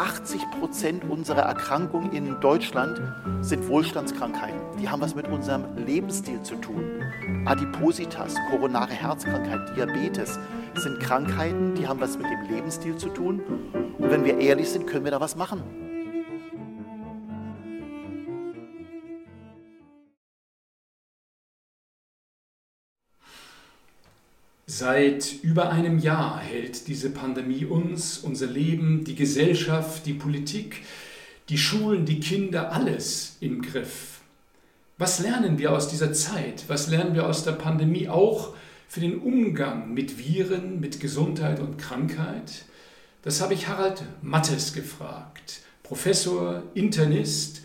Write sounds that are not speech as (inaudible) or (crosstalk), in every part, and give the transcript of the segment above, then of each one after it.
80 Prozent unserer Erkrankungen in Deutschland sind Wohlstandskrankheiten. Die haben was mit unserem Lebensstil zu tun. Adipositas, koronare Herzkrankheit, Diabetes sind Krankheiten, die haben was mit dem Lebensstil zu tun. Und wenn wir ehrlich sind, können wir da was machen. Seit über einem Jahr hält diese Pandemie uns, unser Leben, die Gesellschaft, die Politik, die Schulen, die Kinder, alles im Griff. Was lernen wir aus dieser Zeit? Was lernen wir aus der Pandemie auch für den Umgang mit Viren, mit Gesundheit und Krankheit? Das habe ich Harald Mattes gefragt, Professor, Internist,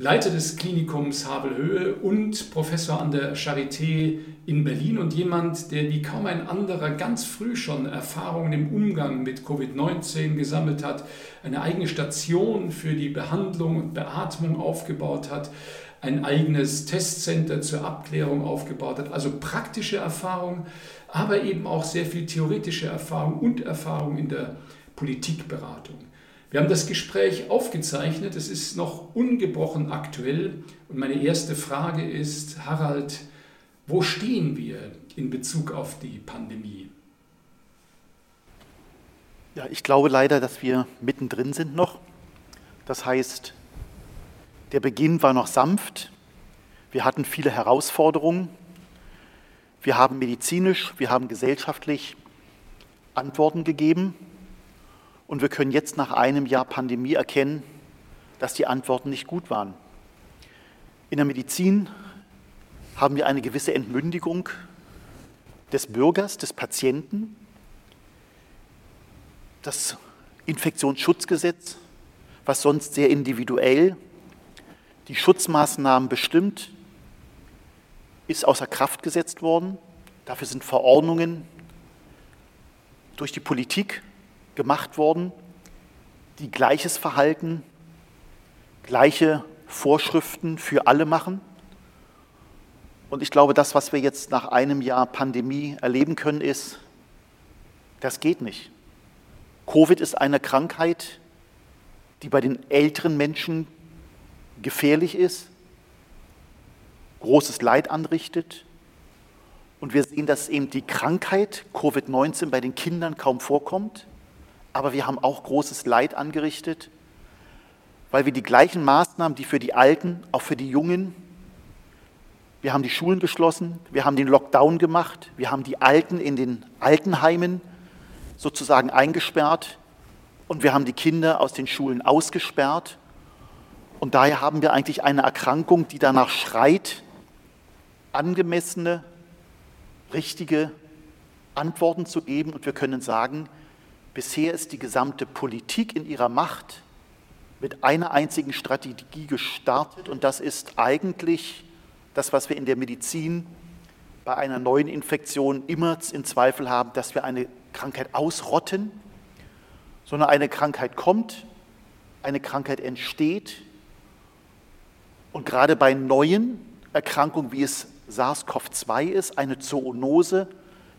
Leiter des Klinikums Havelhöhe und Professor an der Charité in Berlin und jemand, der wie kaum ein anderer ganz früh schon Erfahrungen im Umgang mit Covid-19 gesammelt hat, eine eigene Station für die Behandlung und Beatmung aufgebaut hat, ein eigenes Testcenter zur Abklärung aufgebaut hat, also praktische Erfahrung, aber eben auch sehr viel theoretische Erfahrung und Erfahrung in der Politikberatung. Wir haben das Gespräch aufgezeichnet, es ist noch ungebrochen aktuell und meine erste Frage ist, Harald, wo stehen wir in Bezug auf die Pandemie? Ja, ich glaube leider, dass wir mittendrin sind noch. Das heißt, der Beginn war noch sanft. Wir hatten viele Herausforderungen. Wir haben medizinisch, wir haben gesellschaftlich Antworten gegeben. Und wir können jetzt nach einem Jahr Pandemie erkennen, dass die Antworten nicht gut waren. In der Medizin haben wir eine gewisse Entmündigung des Bürgers, des Patienten. Das Infektionsschutzgesetz, was sonst sehr individuell die Schutzmaßnahmen bestimmt, ist außer Kraft gesetzt worden. Dafür sind Verordnungen durch die Politik gemacht worden, die gleiches Verhalten, gleiche Vorschriften für alle machen. Und ich glaube, das, was wir jetzt nach einem Jahr Pandemie erleben können, ist, das geht nicht. Covid ist eine Krankheit, die bei den älteren Menschen gefährlich ist, großes Leid anrichtet. Und wir sehen, dass eben die Krankheit Covid-19 bei den Kindern kaum vorkommt aber wir haben auch großes Leid angerichtet, weil wir die gleichen Maßnahmen, die für die Alten, auch für die Jungen, wir haben die Schulen geschlossen, wir haben den Lockdown gemacht, wir haben die Alten in den Altenheimen sozusagen eingesperrt und wir haben die Kinder aus den Schulen ausgesperrt. Und daher haben wir eigentlich eine Erkrankung, die danach schreit, angemessene, richtige Antworten zu geben. Und wir können sagen, Bisher ist die gesamte Politik in ihrer Macht mit einer einzigen Strategie gestartet und das ist eigentlich das, was wir in der Medizin bei einer neuen Infektion immer in Zweifel haben, dass wir eine Krankheit ausrotten, sondern eine Krankheit kommt, eine Krankheit entsteht und gerade bei neuen Erkrankungen, wie es SARS-CoV-2 ist, eine Zoonose,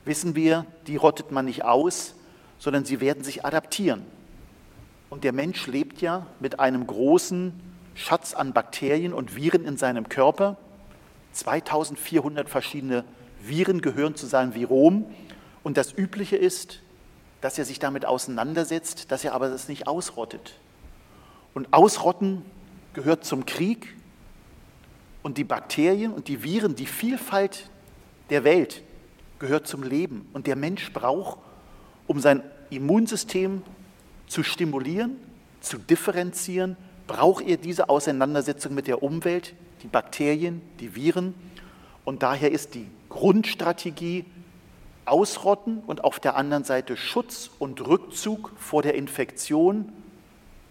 wissen wir, die rottet man nicht aus, sondern sie werden sich adaptieren. Und der Mensch lebt ja mit einem großen Schatz an Bakterien und Viren in seinem Körper. 2400 verschiedene Viren gehören zu seinem Virom. Und das Übliche ist, dass er sich damit auseinandersetzt, dass er aber das nicht ausrottet. Und Ausrotten gehört zum Krieg. Und die Bakterien und die Viren, die Vielfalt der Welt gehört zum Leben. Und der Mensch braucht um sein Immunsystem zu stimulieren, zu differenzieren, braucht er diese Auseinandersetzung mit der Umwelt, die Bakterien, die Viren. Und daher ist die Grundstrategie Ausrotten und auf der anderen Seite Schutz und Rückzug vor der Infektion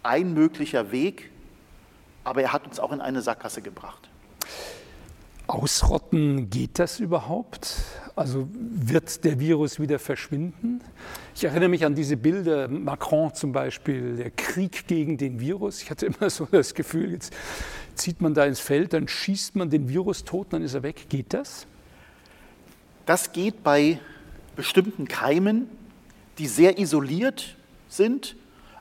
ein möglicher Weg, aber er hat uns auch in eine Sackgasse gebracht. Ausrotten, geht das überhaupt? Also wird der Virus wieder verschwinden? Ich erinnere mich an diese Bilder, Macron zum Beispiel, der Krieg gegen den Virus. Ich hatte (laughs) immer so das Gefühl, jetzt zieht man da ins Feld, dann schießt man den Virus tot, dann ist er weg. Geht das? Das geht bei bestimmten Keimen, die sehr isoliert sind,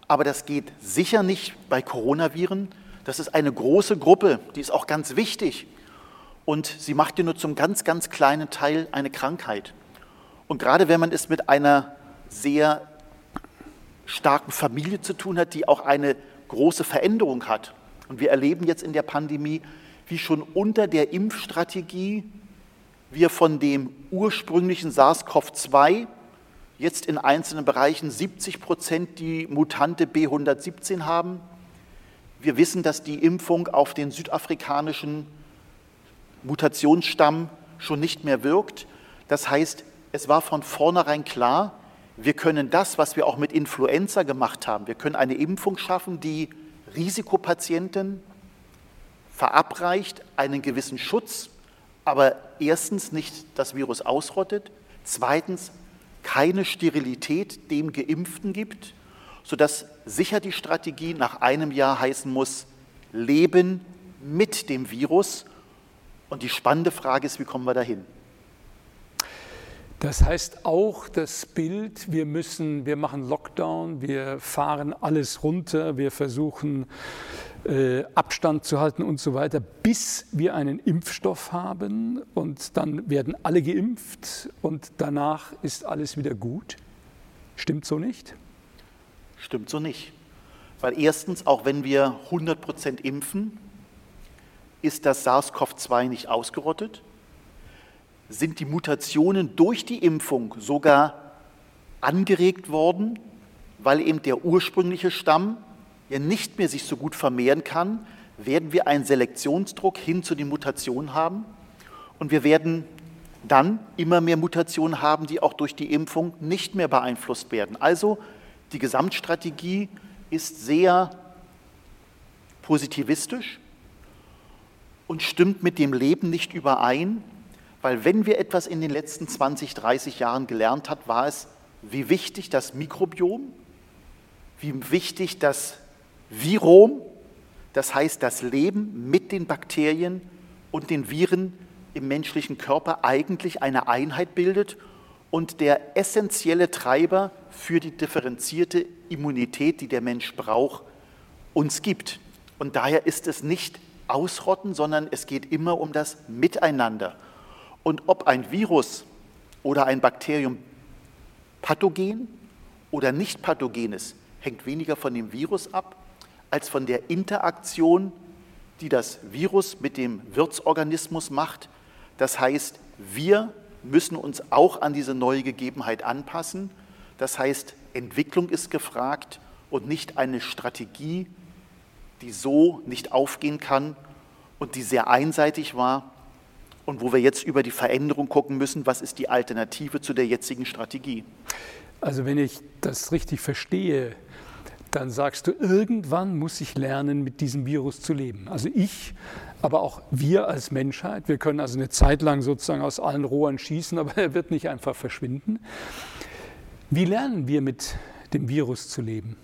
aber das geht sicher nicht bei Coronaviren. Das ist eine große Gruppe, die ist auch ganz wichtig und sie macht dir nur zum ganz, ganz kleinen Teil eine Krankheit. Und gerade wenn man es mit einer sehr starken Familie zu tun hat, die auch eine große Veränderung hat. Und wir erleben jetzt in der Pandemie, wie schon unter der Impfstrategie wir von dem ursprünglichen SARS-CoV-2 jetzt in einzelnen Bereichen 70 Prozent die Mutante B117 haben. Wir wissen, dass die Impfung auf den südafrikanischen Mutationsstamm schon nicht mehr wirkt. Das heißt, es war von vornherein klar, wir können das, was wir auch mit Influenza gemacht haben, wir können eine Impfung schaffen, die Risikopatienten verabreicht einen gewissen Schutz, aber erstens nicht das Virus ausrottet, zweitens keine Sterilität dem Geimpften gibt, sodass sicher die Strategie nach einem Jahr heißen muss, Leben mit dem Virus und die spannende Frage ist, wie kommen wir dahin? Das heißt auch das Bild, wir müssen, wir machen Lockdown, wir fahren alles runter, wir versuchen äh, Abstand zu halten und so weiter, bis wir einen Impfstoff haben und dann werden alle geimpft und danach ist alles wieder gut. Stimmt so nicht? Stimmt so nicht. Weil erstens, auch wenn wir 100 Prozent impfen, ist das SARS-CoV-2 nicht ausgerottet? Sind die Mutationen durch die Impfung sogar angeregt worden, weil eben der ursprüngliche Stamm ja nicht mehr sich so gut vermehren kann, werden wir einen Selektionsdruck hin zu den Mutationen haben und wir werden dann immer mehr Mutationen haben, die auch durch die Impfung nicht mehr beeinflusst werden. Also die Gesamtstrategie ist sehr positivistisch und stimmt mit dem Leben nicht überein, weil wenn wir etwas in den letzten 20, 30 Jahren gelernt hat, war es, wie wichtig das Mikrobiom, wie wichtig das Virom, das heißt das Leben mit den Bakterien und den Viren im menschlichen Körper eigentlich eine Einheit bildet und der essentielle Treiber für die differenzierte Immunität, die der Mensch braucht, uns gibt. Und daher ist es nicht ausrotten, sondern es geht immer um das Miteinander. Und ob ein Virus oder ein Bakterium pathogen oder nicht pathogen ist, hängt weniger von dem Virus ab, als von der Interaktion, die das Virus mit dem Wirtsorganismus macht. Das heißt, wir müssen uns auch an diese neue Gegebenheit anpassen. Das heißt, Entwicklung ist gefragt und nicht eine Strategie, die so nicht aufgehen kann und die sehr einseitig war und wo wir jetzt über die Veränderung gucken müssen, was ist die Alternative zu der jetzigen Strategie. Also wenn ich das richtig verstehe, dann sagst du, irgendwann muss ich lernen, mit diesem Virus zu leben. Also ich, aber auch wir als Menschheit. Wir können also eine Zeit lang sozusagen aus allen Rohren schießen, (laughs) aber er wird nicht einfach verschwinden. Wie lernen wir mit dem Virus zu leben?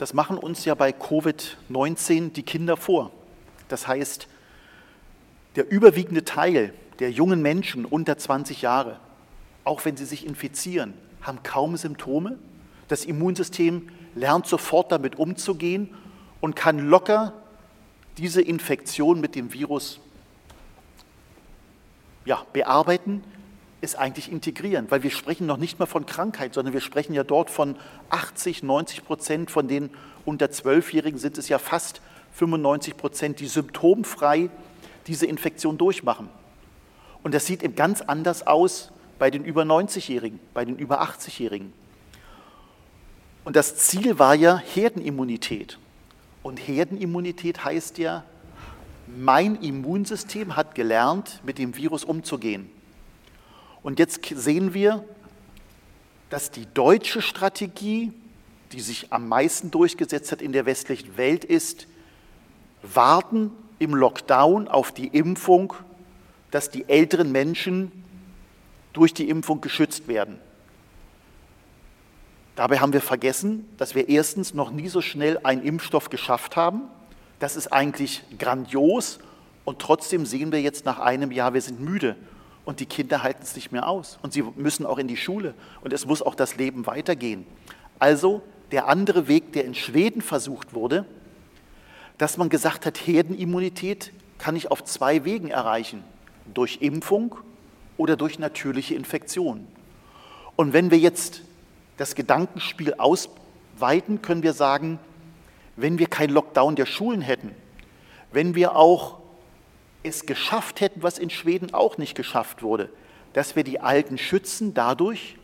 Das machen uns ja bei Covid-19 die Kinder vor. Das heißt, der überwiegende Teil der jungen Menschen unter 20 Jahre, auch wenn sie sich infizieren, haben kaum Symptome. Das Immunsystem lernt sofort damit umzugehen und kann locker diese Infektion mit dem Virus ja, bearbeiten, es eigentlich integrieren, weil wir sprechen noch nicht mal von Krankheit, sondern wir sprechen ja dort von 80, 90 Prozent von den unter Zwölfjährigen sind es ja fast 95 Prozent, die symptomfrei diese Infektion durchmachen. Und das sieht eben ganz anders aus bei den über 90-Jährigen, bei den über 80-Jährigen. Und das Ziel war ja Herdenimmunität. Und Herdenimmunität heißt ja, mein Immunsystem hat gelernt, mit dem Virus umzugehen. Und jetzt sehen wir, dass die deutsche Strategie, die sich am meisten durchgesetzt hat in der westlichen Welt, ist, warten im Lockdown auf die Impfung, dass die älteren Menschen durch die Impfung geschützt werden. Dabei haben wir vergessen, dass wir erstens noch nie so schnell einen Impfstoff geschafft haben. Das ist eigentlich grandios und trotzdem sehen wir jetzt nach einem Jahr, wir sind müde und die Kinder halten es nicht mehr aus und sie müssen auch in die Schule und es muss auch das Leben weitergehen. Also der andere Weg, der in Schweden versucht wurde, dass man gesagt hat, Herdenimmunität kann ich auf zwei Wegen erreichen, durch Impfung oder durch natürliche Infektion. Und wenn wir jetzt das Gedankenspiel ausweiten, können wir sagen, wenn wir kein Lockdown der Schulen hätten, wenn wir auch es geschafft hätten, was in Schweden auch nicht geschafft wurde, dass wir die Alten schützen dadurch,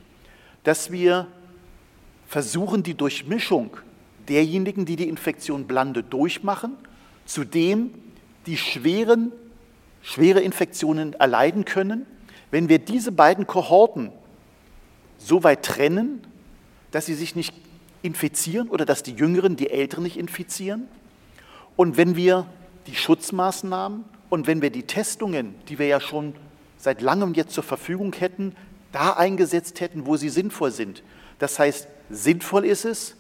dass wir versuchen, die Durchmischung derjenigen, die die Infektion blande, durchmachen, zu dem, die schweren, schwere Infektionen erleiden können. Wenn wir diese beiden Kohorten so weit trennen, dass sie sich nicht infizieren oder dass die Jüngeren die Älteren nicht infizieren. Und wenn wir die Schutzmaßnahmen und wenn wir die Testungen, die wir ja schon seit langem jetzt zur Verfügung hätten, da eingesetzt hätten, wo sie sinnvoll sind. Das heißt, sinnvoll ist es,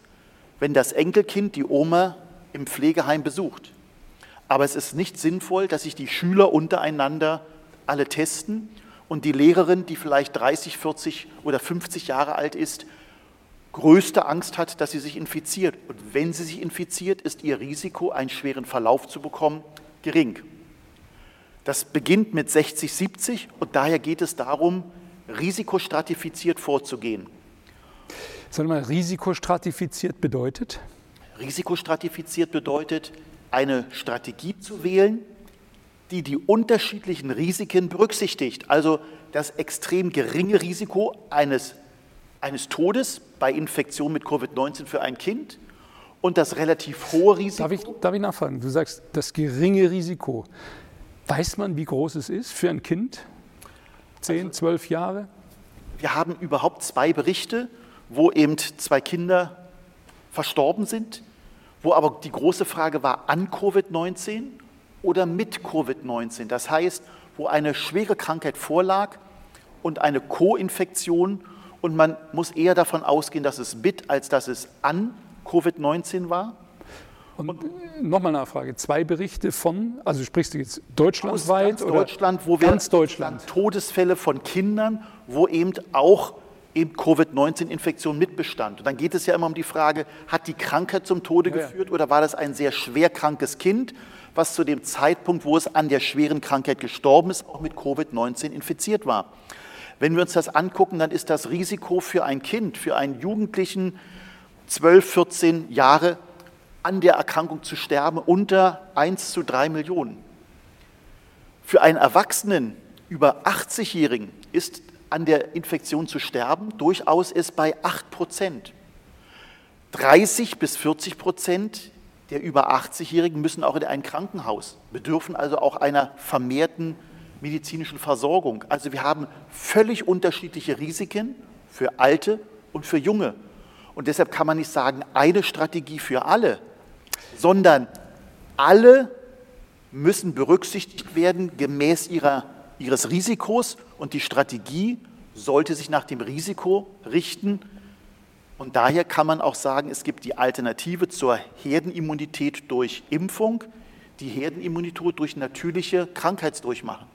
wenn das Enkelkind die Oma im Pflegeheim besucht. Aber es ist nicht sinnvoll, dass sich die Schüler untereinander alle testen und die Lehrerin, die vielleicht 30, 40 oder 50 Jahre alt ist, größte Angst hat, dass sie sich infiziert. Und wenn sie sich infiziert, ist ihr Risiko, einen schweren Verlauf zu bekommen, gering. Das beginnt mit 60, 70 und daher geht es darum, risikostratifiziert vorzugehen. Sag mal, risikostratifiziert bedeutet? Risikostratifiziert bedeutet, eine Strategie zu wählen, die die unterschiedlichen Risiken berücksichtigt. Also das extrem geringe Risiko eines eines Todes bei Infektion mit Covid-19 für ein Kind und das relativ hohe Risiko. Darf ich, darf ich nachfragen? Du sagst, das geringe Risiko. Weiß man, wie groß es ist für ein Kind? Zehn, also, zwölf Jahre? Wir haben überhaupt zwei Berichte, wo eben zwei Kinder verstorben sind, wo aber die große Frage war, an Covid-19 oder mit Covid-19. Das heißt, wo eine schwere Krankheit vorlag und eine Co-Infektion und man muss eher davon ausgehen, dass es mit, als dass es an Covid-19 war. Und, und nochmal Nachfrage, zwei Berichte von, also sprichst du jetzt deutschlandweit ganz oder Deutschland, wo wir ganz Deutschland. Todesfälle von Kindern, wo eben auch eben Covid-19-Infektion mitbestand. Und dann geht es ja immer um die Frage, hat die Krankheit zum Tode ja, geführt oder war das ein sehr schwer krankes Kind, was zu dem Zeitpunkt, wo es an der schweren Krankheit gestorben ist, auch mit Covid-19 infiziert war. Wenn wir uns das angucken, dann ist das Risiko für ein Kind, für einen Jugendlichen 12, 14 Jahre an der Erkrankung zu sterben unter 1 zu 3 Millionen. Für einen Erwachsenen über 80-Jährigen ist an der Infektion zu sterben durchaus es bei 8 Prozent. 30 bis 40 Prozent der über 80-Jährigen müssen auch in ein Krankenhaus, bedürfen also auch einer vermehrten medizinischen Versorgung. Also wir haben völlig unterschiedliche Risiken für Alte und für Junge. Und deshalb kann man nicht sagen, eine Strategie für alle, sondern alle müssen berücksichtigt werden gemäß ihrer, ihres Risikos und die Strategie sollte sich nach dem Risiko richten. Und daher kann man auch sagen, es gibt die Alternative zur Herdenimmunität durch Impfung, die Herdenimmunität durch natürliche Krankheitsdurchmachen.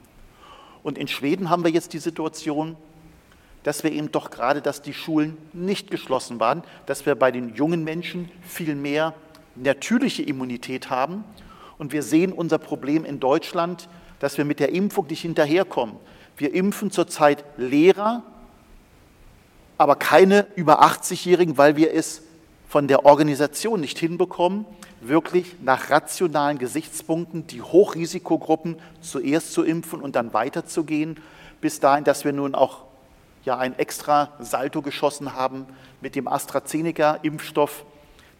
Und in Schweden haben wir jetzt die Situation, dass wir eben doch gerade, dass die Schulen nicht geschlossen waren, dass wir bei den jungen Menschen viel mehr natürliche Immunität haben. Und wir sehen unser Problem in Deutschland, dass wir mit der Impfung nicht hinterherkommen. Wir impfen zurzeit Lehrer, aber keine über 80-Jährigen, weil wir es von der Organisation nicht hinbekommen, wirklich nach rationalen Gesichtspunkten die Hochrisikogruppen zuerst zu impfen und dann weiterzugehen, bis dahin, dass wir nun auch ja ein extra Salto geschossen haben mit dem AstraZeneca-Impfstoff,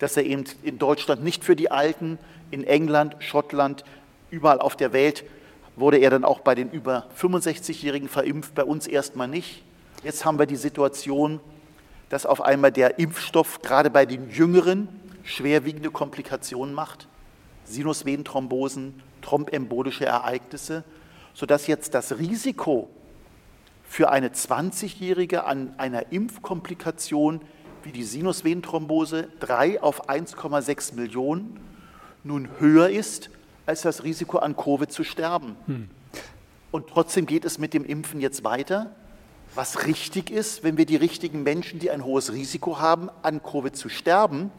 dass er eben in Deutschland nicht für die Alten, in England, Schottland, überall auf der Welt wurde er dann auch bei den über 65-Jährigen verimpft, bei uns erstmal nicht. Jetzt haben wir die Situation, dass auf einmal der Impfstoff gerade bei den Jüngeren schwerwiegende Komplikationen macht, Sinusvenenthrombosen, thrombembolische Ereignisse, sodass jetzt das Risiko für eine 20-Jährige an einer Impfkomplikation wie die Sinusvenenthrombose 3 auf 1,6 Millionen nun höher ist als das Risiko an Covid zu sterben. Hm. Und trotzdem geht es mit dem Impfen jetzt weiter, was richtig ist, wenn wir die richtigen Menschen, die ein hohes Risiko haben, an Covid zu sterben,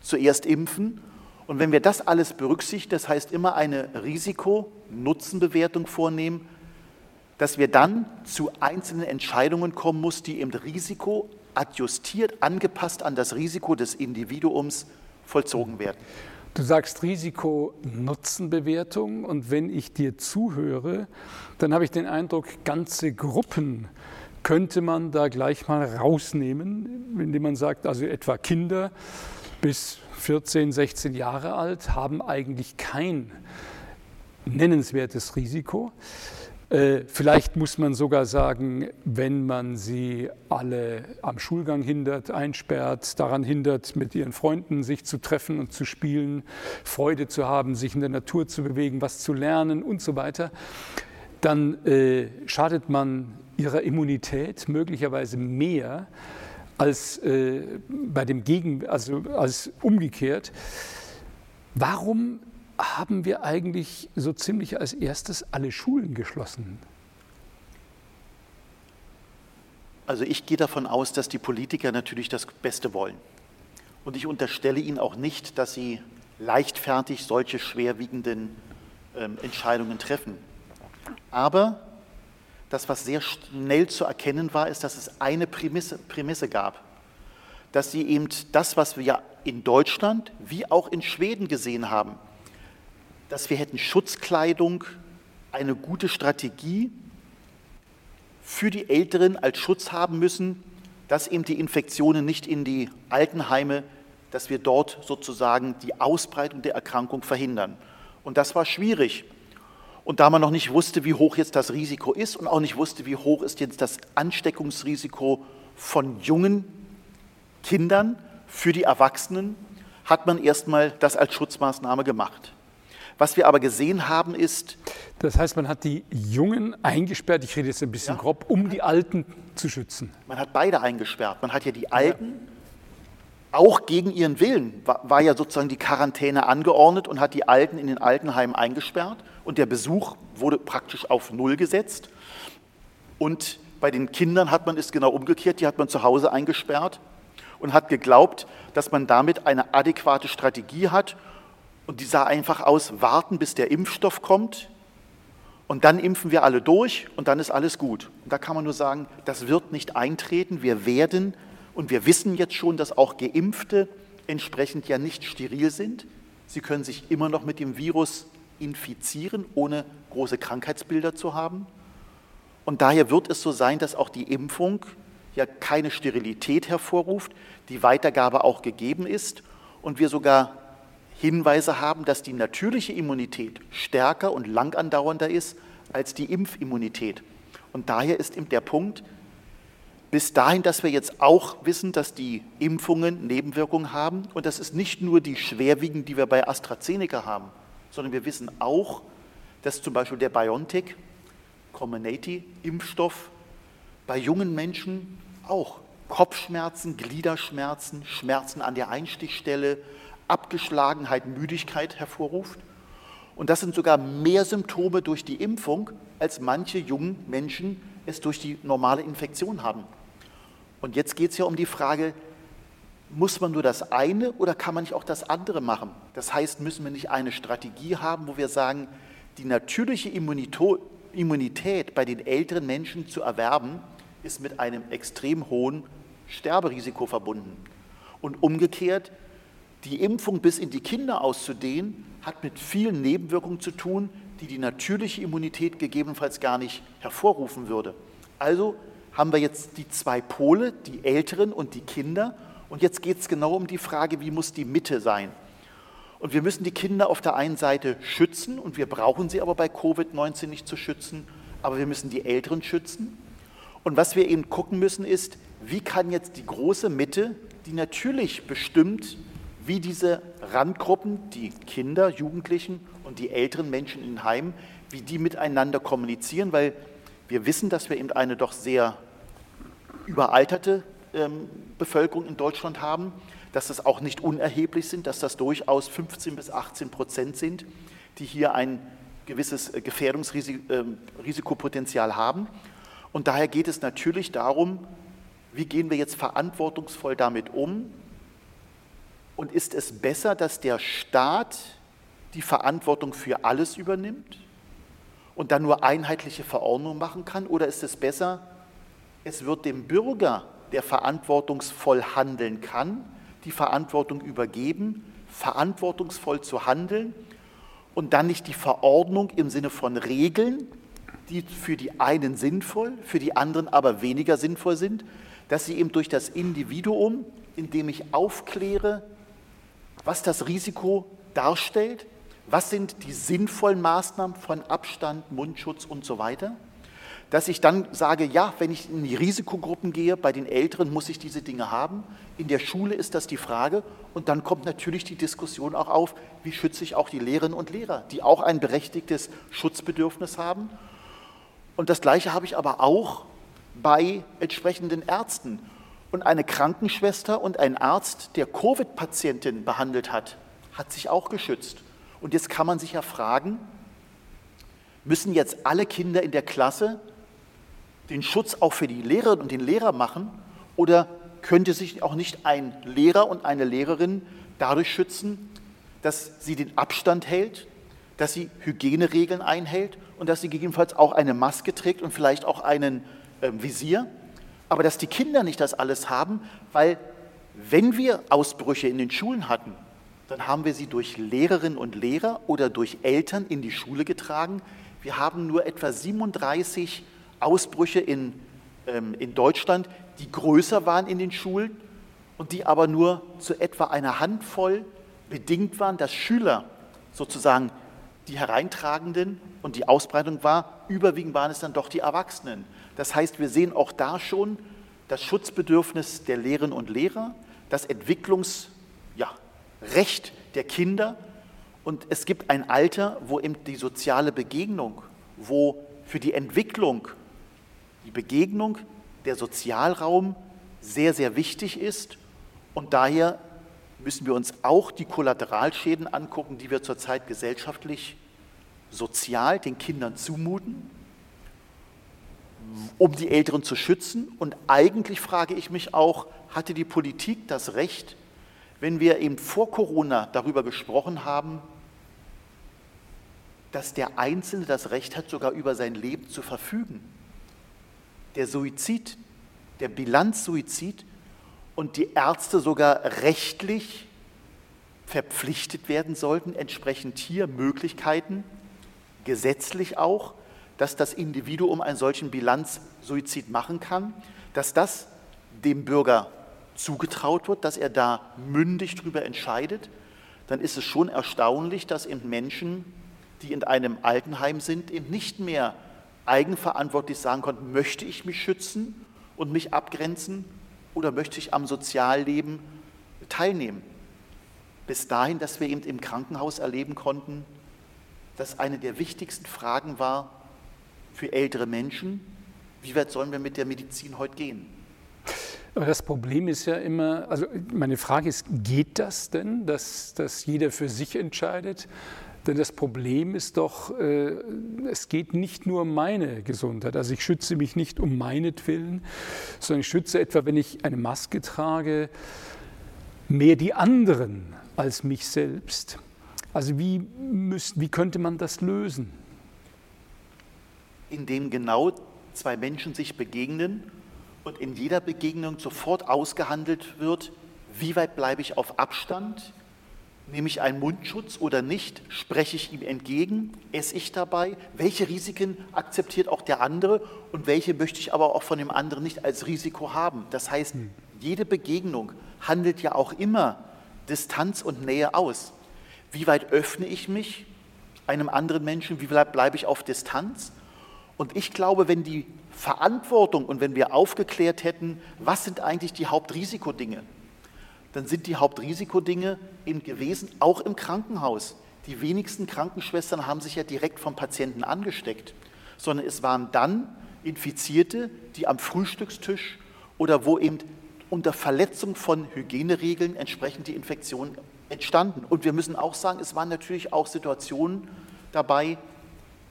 zuerst impfen. Und wenn wir das alles berücksichtigen, das heißt immer eine Risiko-Nutzen-Bewertung vornehmen, dass wir dann zu einzelnen Entscheidungen kommen muss, die eben Risiko adjustiert, angepasst an das Risiko des Individuums vollzogen werden. Du sagst Risiko-Nutzen-Bewertung und wenn ich dir zuhöre, dann habe ich den Eindruck, ganze Gruppen könnte man da gleich mal rausnehmen, indem man sagt, also etwa Kinder bis 14, 16 Jahre alt haben eigentlich kein nennenswertes Risiko. Äh, vielleicht muss man sogar sagen, wenn man sie alle am Schulgang hindert, einsperrt, daran hindert, mit ihren Freunden sich zu treffen und zu spielen, Freude zu haben, sich in der Natur zu bewegen, was zu lernen und so weiter, dann äh, schadet man ihrer Immunität möglicherweise mehr als äh, bei dem Gegen, also als umgekehrt. Warum haben wir eigentlich so ziemlich als erstes alle Schulen geschlossen? Also ich gehe davon aus, dass die Politiker natürlich das Beste wollen. Und ich unterstelle ihnen auch nicht, dass sie leichtfertig solche schwerwiegenden ähm, Entscheidungen treffen. Aber das, was sehr schnell zu erkennen war, ist, dass es eine Prämisse, Prämisse gab. Dass sie eben das, was wir in Deutschland wie auch in Schweden gesehen haben, dass wir hätten Schutzkleidung, eine gute Strategie für die Älteren als Schutz haben müssen, dass eben die Infektionen nicht in die Altenheime, dass wir dort sozusagen die Ausbreitung der Erkrankung verhindern. Und das war schwierig. Und da man noch nicht wusste, wie hoch jetzt das Risiko ist und auch nicht wusste, wie hoch ist jetzt das Ansteckungsrisiko von jungen Kindern für die Erwachsenen, hat man erstmal das als Schutzmaßnahme gemacht. Was wir aber gesehen haben, ist. Das heißt, man hat die Jungen eingesperrt, ich rede jetzt ein bisschen ja, grob, um die Alten zu schützen. Man hat beide eingesperrt. Man hat ja die Alten, ja. auch gegen ihren Willen, war, war, ja sozusagen die Quarantäne angeordnet und hat die Alten in den Altenheimen eingesperrt. Und der Besuch wurde praktisch auf Null gesetzt. Und bei den Kindern hat man es genau umgekehrt, die hat man zu Hause eingesperrt und hat geglaubt, dass man damit eine adäquate Strategie hat und die sah einfach aus, warten, bis der Impfstoff kommt und dann impfen wir alle durch und dann ist alles gut. Und da kann man nur sagen, das wird nicht eintreten. Wir werden und wir wissen jetzt schon, dass auch Geimpfte entsprechend ja nicht steril sind. Sie können sich immer noch mit dem Virus infizieren, ohne große Krankheitsbilder zu haben. Und daher wird es so sein, dass auch die Impfung ja keine Sterilität hervorruft, die Weitergabe auch gegeben ist und wir sogar Hinweise haben, dass die natürliche Immunität stärker und lang andauernder ist als die Impfimmunität. Und daher ist eben der Punkt, bis dahin, dass wir jetzt auch wissen, dass die Impfungen Nebenwirkungen haben. Und das ist nicht nur die schwerwiegenden, die wir bei AstraZeneca haben, sondern wir wissen auch, dass zum Beispiel der BioNTech Comirnaty-Impfstoff bei jungen Menschen auch Kopfschmerzen, Gliederschmerzen, Schmerzen an der Einstichstelle, Abgeschlagenheit, Müdigkeit hervorruft. Und das sind sogar mehr Symptome durch die Impfung, als manche jungen Menschen es durch die normale Infektion haben. Und jetzt geht es ja um die Frage, muss man nur das eine oder kann man nicht auch das andere machen? Das heißt, müssen wir nicht eine Strategie haben, wo wir sagen, die natürliche Immunität bei den älteren Menschen zu erwerben, ist mit einem extrem hohen Sterberisiko verbunden. Und umgekehrt, die Impfung bis in die Kinder auszudehnen, hat mit vielen Nebenwirkungen zu tun, die die natürliche Immunität gegebenenfalls gar nicht hervorrufen würde. Also haben wir jetzt die zwei Pole, die Älteren und die Kinder. Und jetzt geht es genau um die Frage, wie muss die Mitte sein? Und wir müssen die Kinder auf der einen Seite schützen und wir brauchen sie aber bei Covid-19 nicht zu schützen, aber wir müssen die Älteren schützen. Und was wir eben gucken müssen ist, wie kann jetzt die große Mitte, die natürlich bestimmt wie diese Randgruppen, die Kinder, Jugendlichen und die älteren Menschen in Heimen, wie die miteinander kommunizieren, weil Wir wissen, dass wir eben eine doch sehr überalterte ähm, Bevölkerung in Deutschland haben, dass das auch nicht unerheblich sind, dass das durchaus 15 bis 18 Prozent sind, die hier ein gewisses äh, Gefährdungsrisikopotenzial ähm, haben. Und daher geht es natürlich darum, wie gehen wir jetzt verantwortungsvoll damit um? Und ist es besser, dass der Staat die Verantwortung für alles übernimmt und dann nur einheitliche Verordnungen machen kann? Oder ist es besser, es wird dem Bürger, der verantwortungsvoll handeln kann, die Verantwortung übergeben, verantwortungsvoll zu handeln und dann nicht die Verordnung im Sinne von Regeln, die für die einen sinnvoll, für die anderen aber weniger sinnvoll sind, dass sie eben durch das Individuum, indem ich aufkläre, was das Risiko darstellt, was sind die sinnvollen Maßnahmen von Abstand, Mundschutz und so weiter, dass ich dann sage, ja, wenn ich in die Risikogruppen gehe, bei den Älteren muss ich diese Dinge haben. In der Schule ist das die Frage. Und dann kommt natürlich die Diskussion auch auf, wie schütze ich auch die Lehrerinnen und Lehrer, die auch ein berechtigtes Schutzbedürfnis haben. Und das Gleiche habe ich aber auch bei entsprechenden Ärzten. Und eine Krankenschwester und ein Arzt, der Covid-Patientin behandelt hat, hat sich auch geschützt. Und jetzt kann man sich ja fragen, müssen jetzt alle Kinder in der Klasse den Schutz auch für die Lehrerin und den Lehrer machen? Oder könnte sich auch nicht ein Lehrer und eine Lehrerin dadurch schützen, dass sie den Abstand hält, dass sie Hygieneregeln einhält und dass sie gegebenenfalls auch eine Maske trägt und vielleicht auch einen äh, Visier? Aber dass die Kinder nicht das alles haben, weil wenn wir Ausbrüche in den Schulen hatten, dann haben wir sie durch Lehrerinnen und Lehrer oder durch Eltern in die Schule getragen. Wir haben nur etwa 37 Ausbrüche in, ähm, in Deutschland, die größer waren in den Schulen und die aber nur zu etwa einer Handvoll bedingt waren, dass Schüler sozusagen die Hereintragenden und die Ausbreitung war, überwiegend waren es dann doch die Erwachsenen. Das heißt, wir sehen auch da schon das Schutzbedürfnis der Lehrerinnen und Lehrer, das Entwicklungsrecht ja, der Kinder und es gibt ein Alter, wo eben die soziale Begegnung, wo für die Entwicklung die Begegnung, der Sozialraum sehr, sehr wichtig ist. Und daher müssen wir uns auch die Kollateralschäden angucken, die wir zurzeit gesellschaftlich, sozial den Kindern zumuten, um die Älteren zu schützen. Und eigentlich frage ich mich auch, hatte die Politik das Recht, wenn wir eben vor Corona darüber gesprochen haben, dass der Einzelne das Recht hat, sogar über sein Leben zu verfügen der Suizid, der Bilanzsuizid und die Ärzte sogar rechtlich verpflichtet werden sollten, entsprechend hier Möglichkeiten, gesetzlich auch, dass das Individuum einen solchen Bilanzsuizid machen kann, dass das dem Bürger zugetraut wird, dass er da mündig darüber entscheidet, dann ist es schon erstaunlich, dass eben Menschen, die in einem Altenheim sind, eben nicht mehr eigenverantwortlich sagen konnten, möchte ich mich schützen und mich abgrenzen oder möchte ich am Sozialleben teilnehmen. Bis dahin, dass wir eben im Krankenhaus erleben konnten, dass eine der wichtigsten Fragen war für ältere Menschen, wie weit sollen wir mit der Medizin heute gehen? Aber das Problem ist ja immer, also meine Frage ist, geht das denn, dass, dass jeder für sich entscheidet? Denn das Problem ist doch, äh, es geht nicht nur um meine Gesundheit. Also ich schütze mich nicht um meinetwillen, sondern ich schütze etwa, wenn ich eine Maske trage, mehr die anderen als mich selbst. Also wie, müsst, wie könnte man das lösen? Indem genau zwei Menschen sich begegnen und in jeder Begegnung sofort ausgehandelt wird, wie weit bleibe ich auf Abstand, Nehme ich einen Mundschutz oder nicht? Spreche ich ihm entgegen? Esse ich dabei? Welche Risiken akzeptiert auch der andere und welche möchte ich aber auch von dem anderen nicht als Risiko haben? Das heißt, hm. jede Begegnung handelt ja auch immer Distanz und Nähe aus. Wie weit öffne ich mich einem anderen Menschen? Wie weit bleibe ich auf Distanz? Und ich glaube, wenn die Verantwortung und wenn wir aufgeklärt hätten, was sind eigentlich die Hauptrisikodinge, dann sind die Hauptrisikodinge eben gewesen, auch im Krankenhaus. Die wenigsten Krankenschwestern haben sich ja direkt vom Patienten angesteckt, sondern es waren dann Infizierte, die am Frühstückstisch oder wo eben unter Verletzung von Hygieneregeln entsprechend die Infektionen entstanden. Und wir müssen auch sagen, es waren natürlich auch Situationen dabei,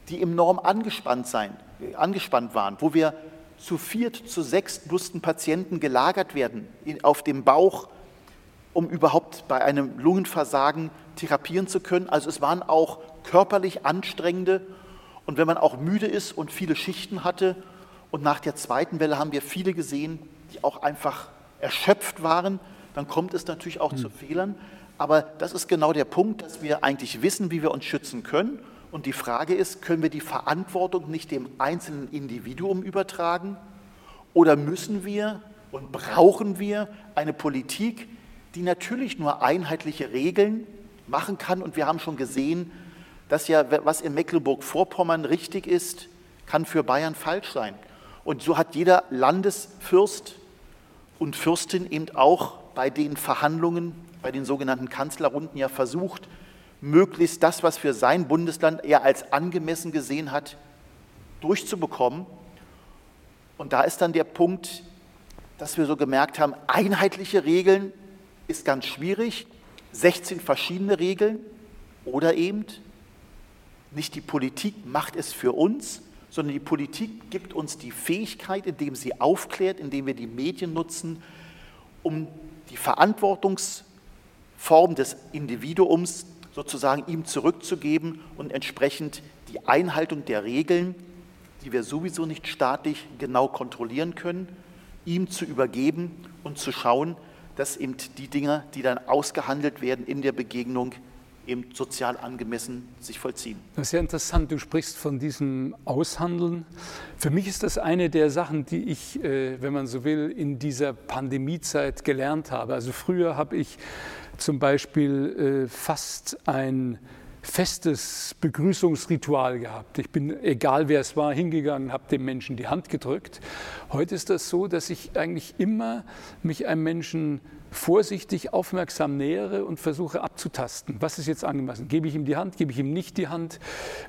die enorm angespannt, sein, angespannt waren, wo wir zu viert, zu sechs mussten Patienten gelagert werden auf dem Bauch, um überhaupt bei einem Lungenversagen therapieren zu können. Also es waren auch körperlich anstrengende und wenn man auch müde ist und viele Schichten hatte und nach der zweiten Welle haben wir viele gesehen, die auch einfach erschöpft waren, dann kommt es natürlich auch mhm. zu Fehlern. Aber das ist genau der Punkt, dass wir eigentlich wissen, wie wir uns schützen können. Und die Frage ist, können wir die Verantwortung nicht dem einzelnen Individuum übertragen? Oder müssen wir und brauchen wir eine Politik, die natürlich nur einheitliche Regeln machen kann? Und wir haben schon gesehen, dass ja, was in Mecklenburg-Vorpommern richtig ist, kann für Bayern falsch sein. Und so hat jeder Landesfürst und Fürstin eben auch bei den Verhandlungen, bei den sogenannten Kanzlerrunden ja versucht, möglichst das, was für sein Bundesland er als angemessen gesehen hat, durchzubekommen. Und da ist dann der Punkt, dass wir so gemerkt haben, einheitliche Regeln ist ganz schwierig, 16 verschiedene Regeln oder eben nicht die Politik macht es für uns, sondern die Politik gibt uns die Fähigkeit, indem sie aufklärt, indem wir die Medien nutzen, um die Verantwortungsform des Individuums sozusagen ihm zurückzugeben und entsprechend die Einhaltung der Regeln, die wir sowieso nicht staatlich genau kontrollieren können, ihm zu übergeben und zu schauen, dass eben die Dinge, die dann ausgehandelt werden in der Begegnung, eben sozial angemessen sich vollziehen. Das ist ja interessant, du sprichst von diesem Aushandeln. Für mich ist das eine der Sachen, die ich, äh, wenn man so will, in dieser Pandemiezeit gelernt habe. Also früher habe ich zum Beispiel äh, fast ein festes Begrüßungsritual gehabt. Ich bin, egal wer es war, hingegangen, habe dem Menschen die Hand gedrückt. Heute ist das so, dass ich eigentlich immer mich einem Menschen vorsichtig, aufmerksam nähere und versuche abzutasten. Was ist jetzt angemessen? Gebe ich ihm die Hand? Gebe ich ihm nicht die Hand?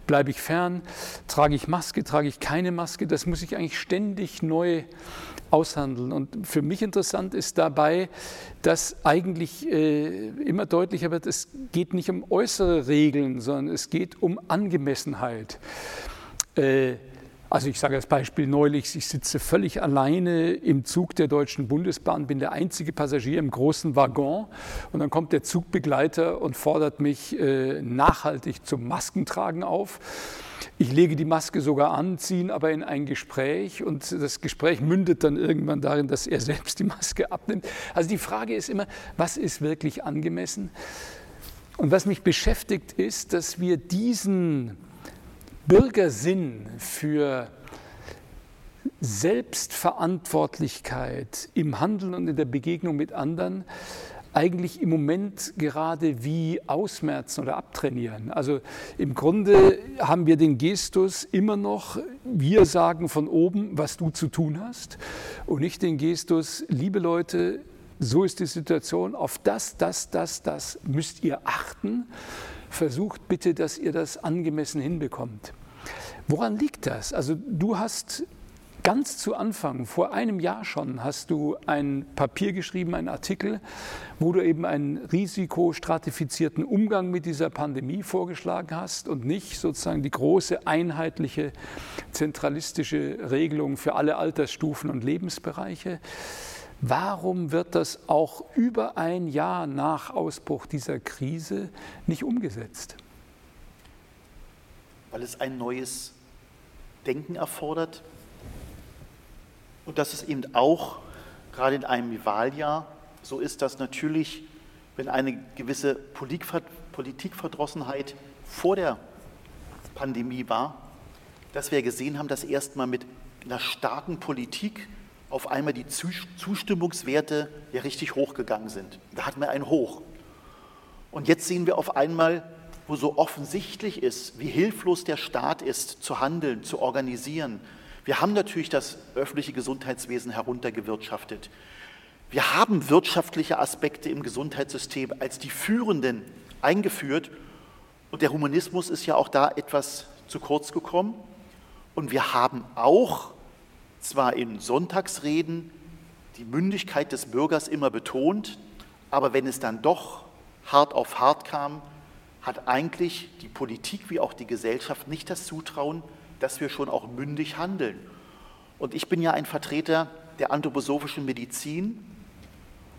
Bleibe ich fern? Trage ich Maske? Trage ich keine Maske? Das muss ich eigentlich ständig neu aushandeln. Und für mich interessant ist dabei, dass eigentlich äh, immer deutlicher wird, es geht nicht um äußere Regeln, sondern es geht um Angemessenheit. Äh, also ich sage als Beispiel neulich, ich sitze völlig alleine im Zug der Deutschen Bundesbahn, bin der einzige Passagier im großen Waggon und dann kommt der Zugbegleiter und fordert mich äh, nachhaltig zum Maskentragen auf. Ich lege die Maske sogar an, ziehe aber in ein Gespräch und das Gespräch mündet dann irgendwann darin, dass er (laughs) selbst die Maske abnimmt. Also die Frage ist immer, was ist wirklich angemessen? Und was mich beschäftigt ist, dass wir diesen Bürgersinn für Selbstverantwortlichkeit im Handeln und in der Begegnung mit anderen eigentlich im Moment gerade wie ausmerzen oder abtrainieren. Also im Grunde haben wir den Gestus immer noch, wir sagen von oben, was du zu tun hast und nicht den Gestus, liebe Leute, so ist die Situation, auf das, das, das, das müsst ihr achten versucht bitte, dass ihr das angemessen hinbekommt. Woran liegt das? Also du hast ganz zu Anfang, vor einem Jahr schon, hast du ein Papier geschrieben, einen Artikel, wo du eben einen risikostratifizierten Umgang mit dieser Pandemie vorgeschlagen hast und nicht sozusagen die große einheitliche zentralistische Regelung für alle Altersstufen und Lebensbereiche. Warum wird das auch über ein Jahr nach Ausbruch dieser Krise nicht umgesetzt? Weil es ein neues Denken erfordert und dass es eben auch gerade in einem Wahljahr so ist, dass natürlich, wenn eine gewisse Politikverdrossenheit vor der Pandemie war, dass wir gesehen haben, dass erstmal mit einer starken Politik auf einmal die Zustimmungswerte ja richtig hochgegangen sind. Da hatten wir einen Hoch. Und jetzt sehen wir auf einmal, wo so offensichtlich ist, wie hilflos der Staat ist, zu handeln, zu organisieren. Wir haben natürlich das öffentliche Gesundheitswesen heruntergewirtschaftet. Wir haben wirtschaftliche Aspekte im Gesundheitssystem als die führenden eingeführt. Und der Humanismus ist ja auch da etwas zu kurz gekommen. Und wir haben auch zwar in Sonntagsreden die Mündigkeit des Bürgers immer betont, aber wenn es dann doch hart auf hart kam, hat eigentlich die Politik wie auch die Gesellschaft nicht das Zutrauen, dass wir schon auch mündig handeln. Und ich bin ja ein Vertreter der anthroposophischen Medizin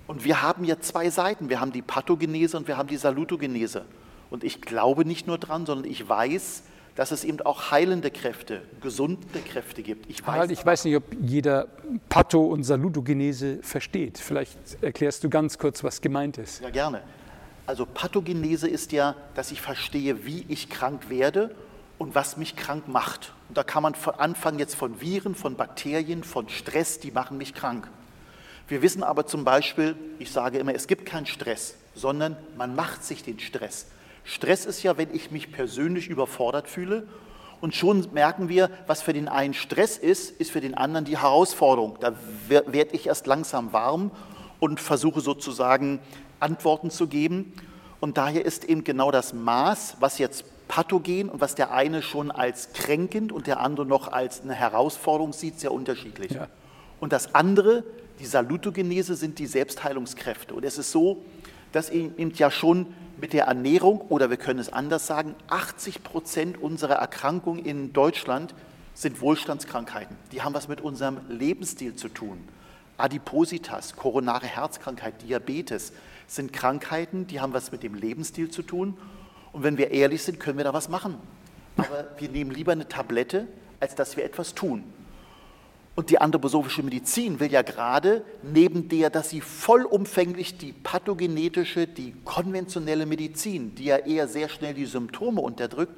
und wir haben ja zwei Seiten. Wir haben die Pathogenese und wir haben die Salutogenese. Und ich glaube nicht nur dran, sondern ich weiß, dass es eben auch heilende Kräfte, gesunde Kräfte gibt. Ich weiß, ich weiß nicht, ob jeder Patho- und Salutogenese versteht. Vielleicht erklärst du ganz kurz, was gemeint ist. Ja, gerne. Also Pathogenese ist ja, dass ich verstehe, wie ich krank werde und was mich krank macht. Und da kann man anfangen jetzt von Viren, von Bakterien, von Stress, die machen mich krank. Wir wissen aber zum Beispiel, ich sage immer, es gibt keinen Stress, sondern man macht sich den Stress. Stress ist ja, wenn ich mich persönlich überfordert fühle. Und schon merken wir, was für den einen Stress ist, ist für den anderen die Herausforderung. Da werde ich erst langsam warm und versuche sozusagen Antworten zu geben. Und daher ist eben genau das Maß, was jetzt pathogen und was der eine schon als kränkend und der andere noch als eine Herausforderung sieht, sehr unterschiedlich. Ja. Und das andere, die Salutogenese, sind die Selbstheilungskräfte. Und es ist so, dass eben ja schon mit der Ernährung oder wir können es anders sagen, 80 Prozent unserer Erkrankungen in Deutschland sind Wohlstandskrankheiten. Die haben was mit unserem Lebensstil zu tun. Adipositas, koronare Herzkrankheit, Diabetes sind Krankheiten, die haben was mit dem Lebensstil zu tun. Und wenn wir ehrlich sind, können wir da was machen. Aber wir nehmen lieber eine Tablette, als dass wir etwas tun. Und die anthroposophische Medizin will ja gerade, neben der, dass sie vollumfänglich die pathogenetische, die konventionelle Medizin, die ja eher sehr schnell die Symptome unterdrückt,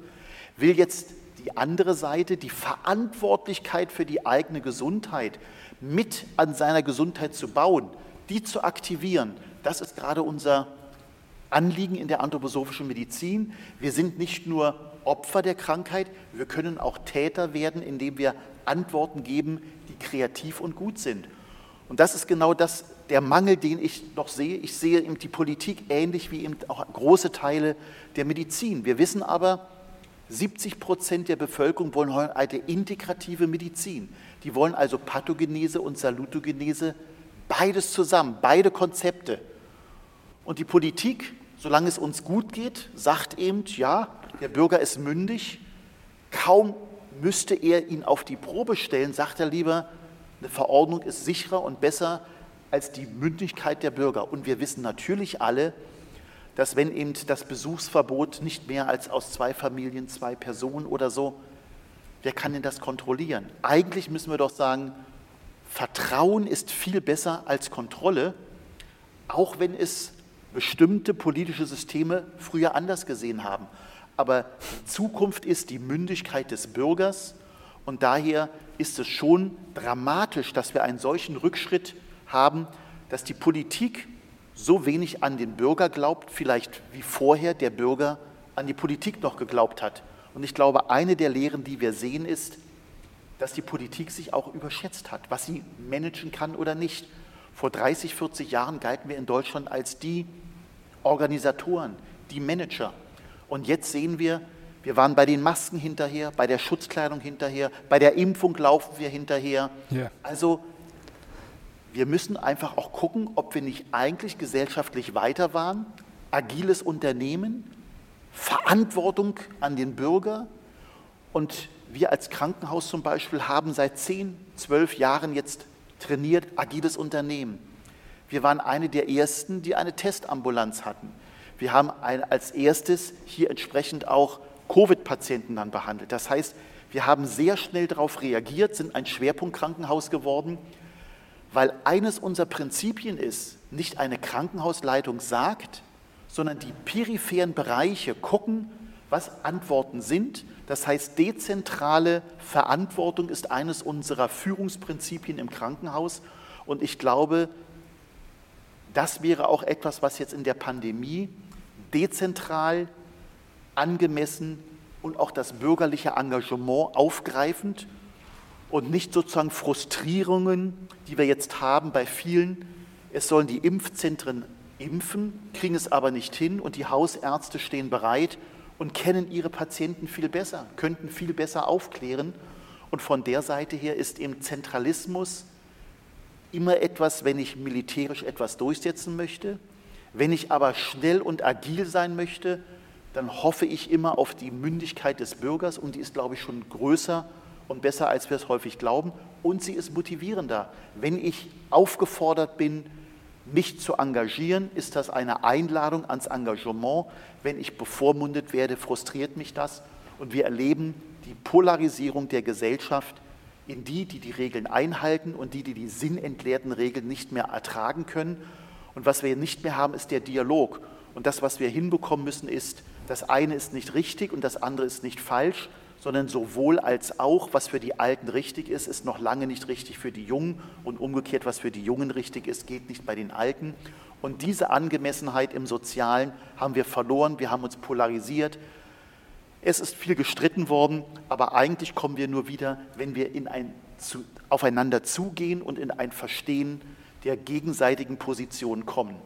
will jetzt die andere Seite, die Verantwortlichkeit für die eigene Gesundheit mit an seiner Gesundheit zu bauen, die zu aktivieren. Das ist gerade unser Anliegen in der anthroposophischen Medizin. Wir sind nicht nur Opfer der Krankheit, wir können auch Täter werden, indem wir Antworten geben, kreativ und gut sind. Und das ist genau das, der Mangel, den ich noch sehe. Ich sehe eben die Politik ähnlich wie eben auch große Teile der Medizin. Wir wissen aber, 70 Prozent der Bevölkerung wollen eine integrative Medizin. Die wollen also Pathogenese und Salutogenese, beides zusammen, beide Konzepte. Und die Politik, solange es uns gut geht, sagt eben, ja, der Bürger ist mündig, kaum müsste er ihn auf die Probe stellen, sagt er lieber, eine Verordnung ist sicherer und besser als die Mündigkeit der Bürger. Und wir wissen natürlich alle, dass wenn eben das Besuchsverbot nicht mehr als aus zwei Familien, zwei Personen oder so, wer kann denn das kontrollieren? Eigentlich müssen wir doch sagen, Vertrauen ist viel besser als Kontrolle, auch wenn es bestimmte politische Systeme früher anders gesehen haben. Aber Zukunft ist die Mündigkeit des Bürgers und daher ist es schon dramatisch, dass wir einen solchen Rückschritt haben, dass die Politik so wenig an den Bürger glaubt, vielleicht wie vorher der Bürger an die Politik noch geglaubt hat. Und ich glaube, eine der Lehren, die wir sehen, ist, dass die Politik sich auch überschätzt hat, was sie managen kann oder nicht. Vor 30, 40 Jahren galten wir in Deutschland als die Organisatoren, die Manager. Und jetzt sehen wir, wir waren bei den Masken hinterher, bei der Schutzkleidung hinterher, bei der Impfung laufen wir hinterher. Ja. Also wir müssen einfach auch gucken, ob wir nicht eigentlich gesellschaftlich weiter waren, agiles Unternehmen, Verantwortung an den Bürger. Und wir als Krankenhaus zum Beispiel haben seit zehn, zwölf Jahren jetzt trainiert agiles Unternehmen. Wir waren eine der ersten, die eine Testambulanz hatten. Wir haben ein, als erstes hier entsprechend auch Covid-Patienten dann behandelt. Das heißt, wir haben sehr schnell darauf reagiert, sind ein Schwerpunktkrankenhaus geworden, weil eines unserer Prinzipien ist, nicht eine Krankenhausleitung sagt, sondern die peripheren Bereiche gucken, was Antworten sind. Das heißt, dezentrale Verantwortung ist eines unserer Führungsprinzipien im Krankenhaus. Und ich glaube, das wäre auch etwas, was jetzt in der Pandemie dezentral, angemessen und auch das bürgerliche Engagement aufgreifend und nicht sozusagen Frustrierungen, die wir jetzt haben bei vielen. Es sollen die Impfzentren impfen, kriegen es aber nicht hin und die Hausärzte stehen bereit und kennen ihre Patienten viel besser, könnten viel besser aufklären. Und von der Seite her ist eben Zentralismus immer etwas, wenn ich militärisch etwas durchsetzen möchte. Wenn ich aber schnell und agil sein möchte, dann hoffe ich immer auf die Mündigkeit des Bürgers und die ist, glaube ich, schon größer und besser, als wir es häufig glauben. Und sie ist motivierender. Wenn ich aufgefordert bin, mich zu engagieren, ist das eine Einladung ans Engagement. Wenn ich bevormundet werde, frustriert mich das. Und wir erleben die Polarisierung der Gesellschaft in die, die die Regeln einhalten und die, die die sinnentleerten Regeln nicht mehr ertragen können. Und was wir nicht mehr haben, ist der Dialog. Und das, was wir hinbekommen müssen, ist, das eine ist nicht richtig und das andere ist nicht falsch, sondern sowohl als auch, was für die Alten richtig ist, ist noch lange nicht richtig für die Jungen und umgekehrt, was für die Jungen richtig ist, geht nicht bei den Alten. Und diese Angemessenheit im Sozialen haben wir verloren, wir haben uns polarisiert. Es ist viel gestritten worden, aber eigentlich kommen wir nur wieder, wenn wir in ein zu, aufeinander zugehen und in ein Verstehen der gegenseitigen Positionen kommen.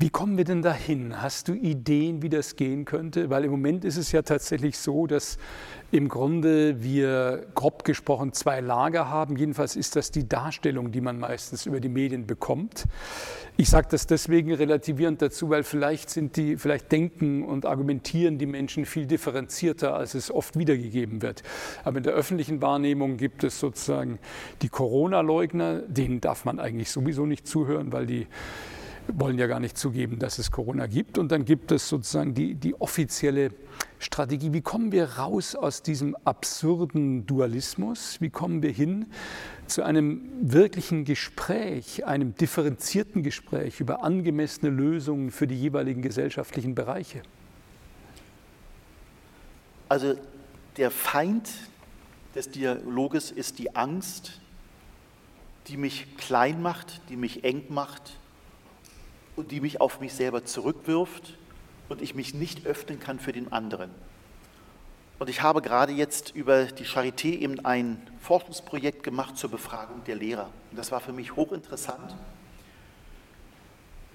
Wie kommen wir denn dahin? Hast du Ideen, wie das gehen könnte? Weil im Moment ist es ja tatsächlich so, dass im Grunde wir grob gesprochen zwei Lager haben. Jedenfalls ist das die Darstellung, die man meistens über die Medien bekommt. Ich sage das deswegen relativierend dazu, weil vielleicht sind die, vielleicht denken und argumentieren die Menschen viel differenzierter, als es oft wiedergegeben wird. Aber in der öffentlichen Wahrnehmung gibt es sozusagen die Corona-Leugner, denen darf man eigentlich sowieso nicht zuhören, weil die wollen ja gar nicht zugeben, dass es Corona gibt. Und dann gibt es sozusagen die, die offizielle Strategie. Wie kommen wir raus aus diesem absurden Dualismus? Wie kommen wir hin zu einem wirklichen Gespräch, einem differenzierten Gespräch über angemessene Lösungen für die jeweiligen gesellschaftlichen Bereiche? Also der Feind des Dialoges ist die Angst, die mich klein macht, die mich eng macht, und die mich auf mich selber zurückwirft und ich mich nicht öffnen kann für den anderen. Und ich habe gerade jetzt über die Charité eben ein Forschungsprojekt gemacht zur Befragung der Lehrer. Und das war für mich hochinteressant.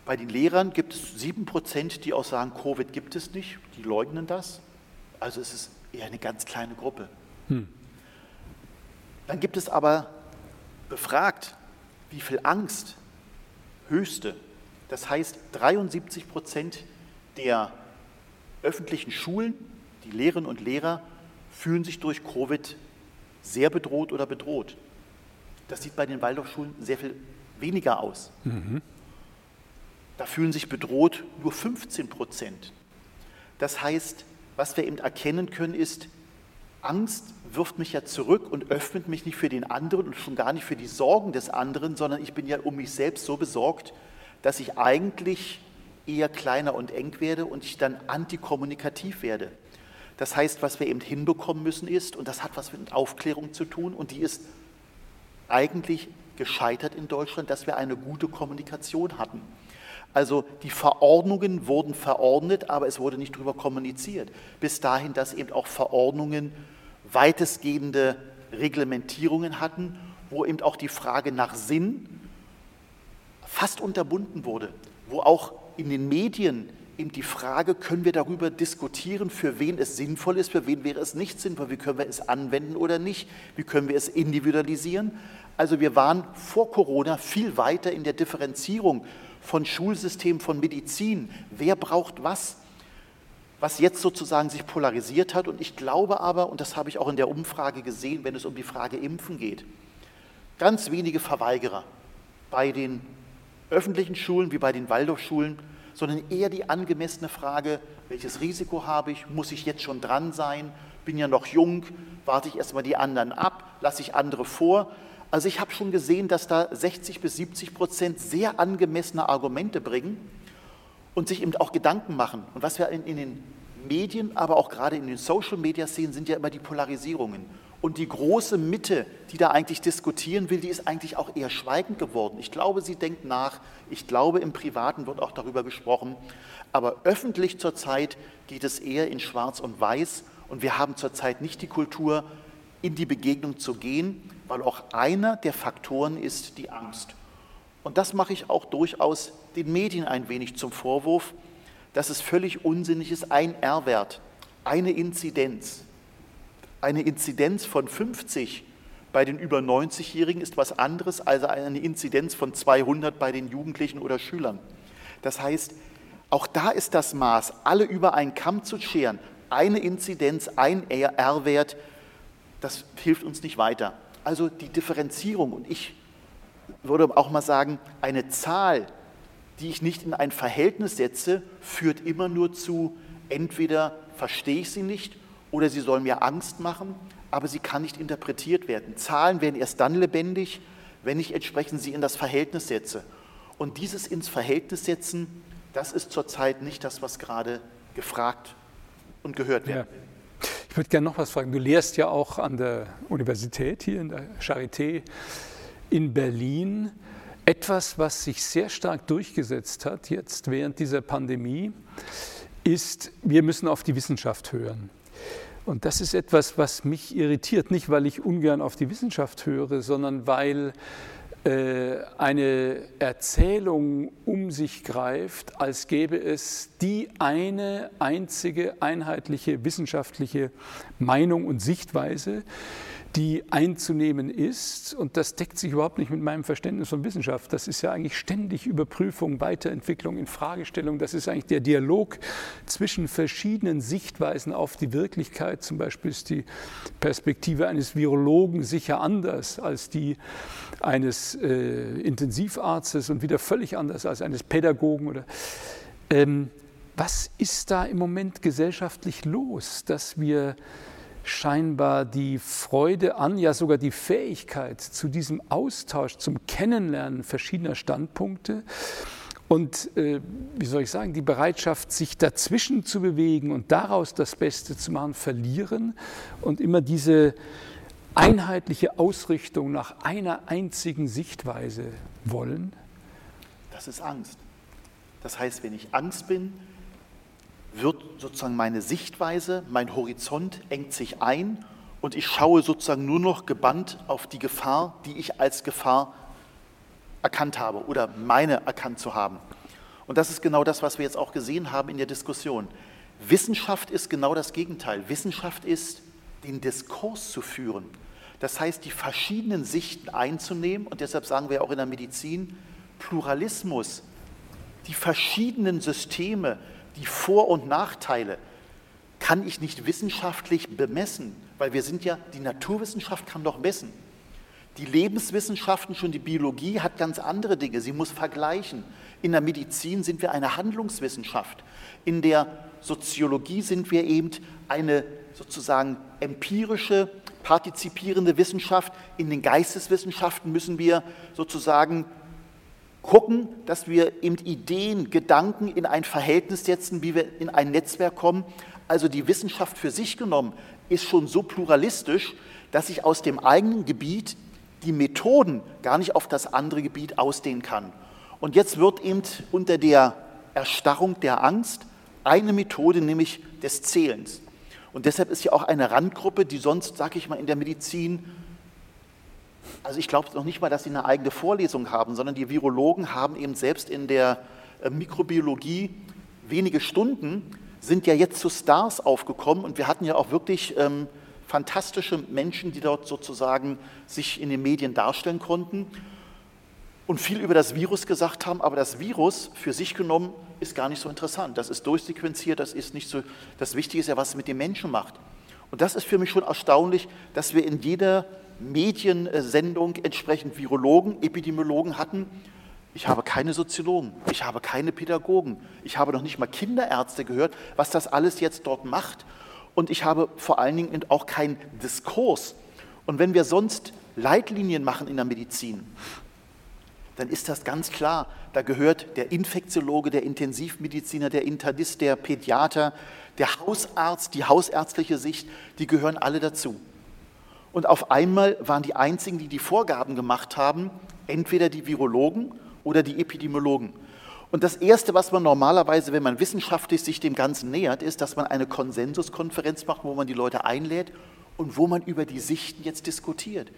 Bei den Lehrern gibt es sieben Prozent, die auch sagen, Covid gibt es nicht. Die leugnen das. Also es ist eher eine ganz kleine Gruppe. Hm. Dann gibt es aber befragt, wie viel Angst, höchste, das heißt, 73 Prozent der öffentlichen Schulen, die Lehrerinnen und Lehrer, fühlen sich durch Covid sehr bedroht oder bedroht. Das sieht bei den Waldorfschulen sehr viel weniger aus. Mhm. Da fühlen sich bedroht nur 15 Prozent. Das heißt, was wir eben erkennen können, ist, Angst wirft mich ja zurück und öffnet mich nicht für den anderen und schon gar nicht für die Sorgen des anderen, sondern ich bin ja um mich selbst so besorgt, dass ich eigentlich eher kleiner und eng werde und ich dann antikommunikativ werde. Das heißt, was wir eben hinbekommen müssen ist, und das hat was mit Aufklärung zu tun, und die ist eigentlich gescheitert in Deutschland, dass wir eine gute Kommunikation hatten. Also die Verordnungen wurden verordnet, aber es wurde nicht darüber kommuniziert. Bis dahin, dass eben auch Verordnungen weitestgehende Reglementierungen hatten, wo eben auch die Frage nach Sinn fast unterbunden wurde, wo auch in den Medien eben die Frage, können wir darüber diskutieren, für wen es sinnvoll ist, für wen wäre es nicht sinnvoll, wie können wir es anwenden oder nicht, wie können wir es individualisieren. Also wir waren vor Corona viel weiter in der Differenzierung von Schulsystem, von Medizin, wer braucht was, was jetzt sozusagen sich polarisiert hat. Und ich glaube aber, und das habe ich auch in der Umfrage gesehen, wenn es um die Frage Impfen geht, ganz wenige Verweigerer bei den öffentlichen Schulen wie bei den Waldorfschulen, sondern eher die angemessene Frage, welches Risiko habe ich, muss ich jetzt schon dran sein, bin ja noch jung, warte ich erstmal die anderen ab, lasse ich andere vor. Also ich habe schon gesehen, dass da 60 bis 70 Prozent sehr angemessene Argumente bringen und sich eben auch Gedanken machen. Und was wir in, in den Medien, aber auch gerade in den Social Media sehen, sind ja immer die Polarisierungen. Und die große Mitte, die da eigentlich diskutieren will, die ist eigentlich auch eher schweigend geworden. Ich glaube, sie denkt nach. Ich glaube, im Privaten wird auch darüber gesprochen. Aber öffentlich zurzeit geht es eher in Schwarz und Weiß. Und wir haben zurzeit nicht die Kultur, in die Begegnung zu gehen, weil auch einer der Faktoren ist die Angst. Und das mache ich auch durchaus den Medien ein wenig zum Vorwurf, dass es völlig unsinnig ist, ein R-Wert, eine Inzidenz, Eine Inzidenz von 50 bei den über 90-Jährigen ist was anderes als eine Inzidenz von 200 bei den Jugendlichen oder Schülern. Das heißt, auch da ist das Maß, alle über einen Kamm zu scheren, eine Inzidenz, ein R-Wert, das hilft uns nicht weiter. Also die Differenzierung und ich würde auch mal sagen, eine Zahl, die ich nicht in ein Verhältnis setze, führt immer nur zu, entweder verstehe ich sie nicht oder sie soll mir Angst machen, aber sie kann nicht interpretiert werden. Zahlen werden erst dann lebendig, wenn ich entsprechend sie in das Verhältnis setze. Und dieses ins Verhältnis setzen, das ist zurzeit nicht das, was gerade gefragt und gehört wird. Ja. Ich würde gerne noch was fragen. Du lehrst ja auch an der Universität hier in der Charité in Berlin. Etwas, was sich sehr stark durchgesetzt hat jetzt während dieser Pandemie, ist, wir müssen auf die Wissenschaft hören. Und das ist etwas, was mich irritiert, nicht weil ich ungern auf die Wissenschaft höre, sondern weil äh, eine Erzählung um sich greift, als gäbe es die eine einzige einheitliche wissenschaftliche Meinung und Sichtweise, die einzunehmen ist. Und das deckt sich überhaupt nicht mit meinem Verständnis von Wissenschaft. Das ist ja eigentlich ständig Überprüfung, Weiterentwicklung, Infragestellung. Das ist eigentlich der Dialog zwischen verschiedenen Sichtweisen auf die Wirklichkeit. Zum Beispiel ist die Perspektive eines Virologen sicher anders als die eines äh, Intensivarztes und wieder völlig anders als eines Pädagogen. Oder, ähm, was ist da im Moment gesellschaftlich los, dass wir scheinbar die Freude an, ja sogar die Fähigkeit zu diesem Austausch, zum Kennenlernen verschiedener Standpunkte und, äh, wie soll ich sagen, die Bereitschaft, sich dazwischen zu bewegen und daraus das Beste zu machen, verlieren und immer diese einheitliche Ausrichtung nach einer einzigen Sichtweise wollen? Das ist Angst. Das heißt, wenn ich Angst bin, wird sozusagen meine Sichtweise, mein Horizont engt sich ein und ich schaue sozusagen nur noch gebannt auf die Gefahr, die ich als Gefahr erkannt habe oder meine erkannt zu haben. Und das ist genau das, was wir jetzt auch gesehen haben in der Diskussion. Wissenschaft ist genau das Gegenteil. Wissenschaft ist, den Diskurs zu führen. Das heißt, die verschiedenen Sichten einzunehmen und deshalb sagen wir auch in der Medizin Pluralismus, die verschiedenen Systeme, die Vor- und Nachteile kann ich nicht wissenschaftlich bemessen, weil wir sind ja, die Naturwissenschaft kann doch messen. Die Lebenswissenschaften, schon die Biologie hat ganz andere Dinge. Sie muss vergleichen. In der Medizin sind wir eine Handlungswissenschaft. In der Soziologie sind wir eben eine sozusagen empirische, partizipierende Wissenschaft. In den Geisteswissenschaften müssen wir sozusagen gucken, dass wir eben Ideen, Gedanken in ein Verhältnis setzen, wie wir in ein Netzwerk kommen. Also die Wissenschaft für sich genommen ist schon so pluralistisch, dass ich aus dem eigenen Gebiet die Methoden gar nicht auf das andere Gebiet ausdehnen kann. Und jetzt wird eben unter der Erstarrung der Angst eine Methode, nämlich des Zählens. Und deshalb ist ja auch eine Randgruppe, die sonst, sage ich mal, in der Medizin also ich glaube noch nicht mal, dass sie eine eigene Vorlesung haben, sondern die Virologen haben eben selbst in der äh, Mikrobiologie wenige Stunden, sind ja jetzt zu Stars aufgekommen und wir hatten ja auch wirklich ähm, fantastische Menschen, die dort sozusagen sich in den Medien darstellen konnten und viel über das Virus gesagt haben, aber das Virus für sich genommen ist gar nicht so interessant. Das ist durchsequenziert, das ist nicht so, das Wichtige ist ja, was es mit den Menschen macht. Und das ist für mich schon erstaunlich, dass wir in jeder Mediensendung entsprechend Virologen, Epidemiologen hatten. Ich habe keine Soziologen, ich habe keine Pädagogen, ich habe noch nicht mal Kinderärzte gehört, was das alles jetzt dort macht. Und ich habe vor allen Dingen auch keinen Diskurs. Und wenn wir sonst Leitlinien machen in der Medizin, dann ist das ganz klar. Da gehört der Infektiologe, der Intensivmediziner, der Internist, der Pädiater, der Hausarzt, die hausärztliche Sicht, die gehören alle dazu. Und auf einmal waren die einzigen, die die Vorgaben gemacht haben, entweder die Virologen oder die Epidemiologen. Und das Erste, was man normalerweise, wenn man wissenschaftlich sich dem Ganzen nähert, ist, dass man eine Konsensuskonferenz macht, wo man die Leute einlädt und wo man über die Sichten jetzt diskutiert.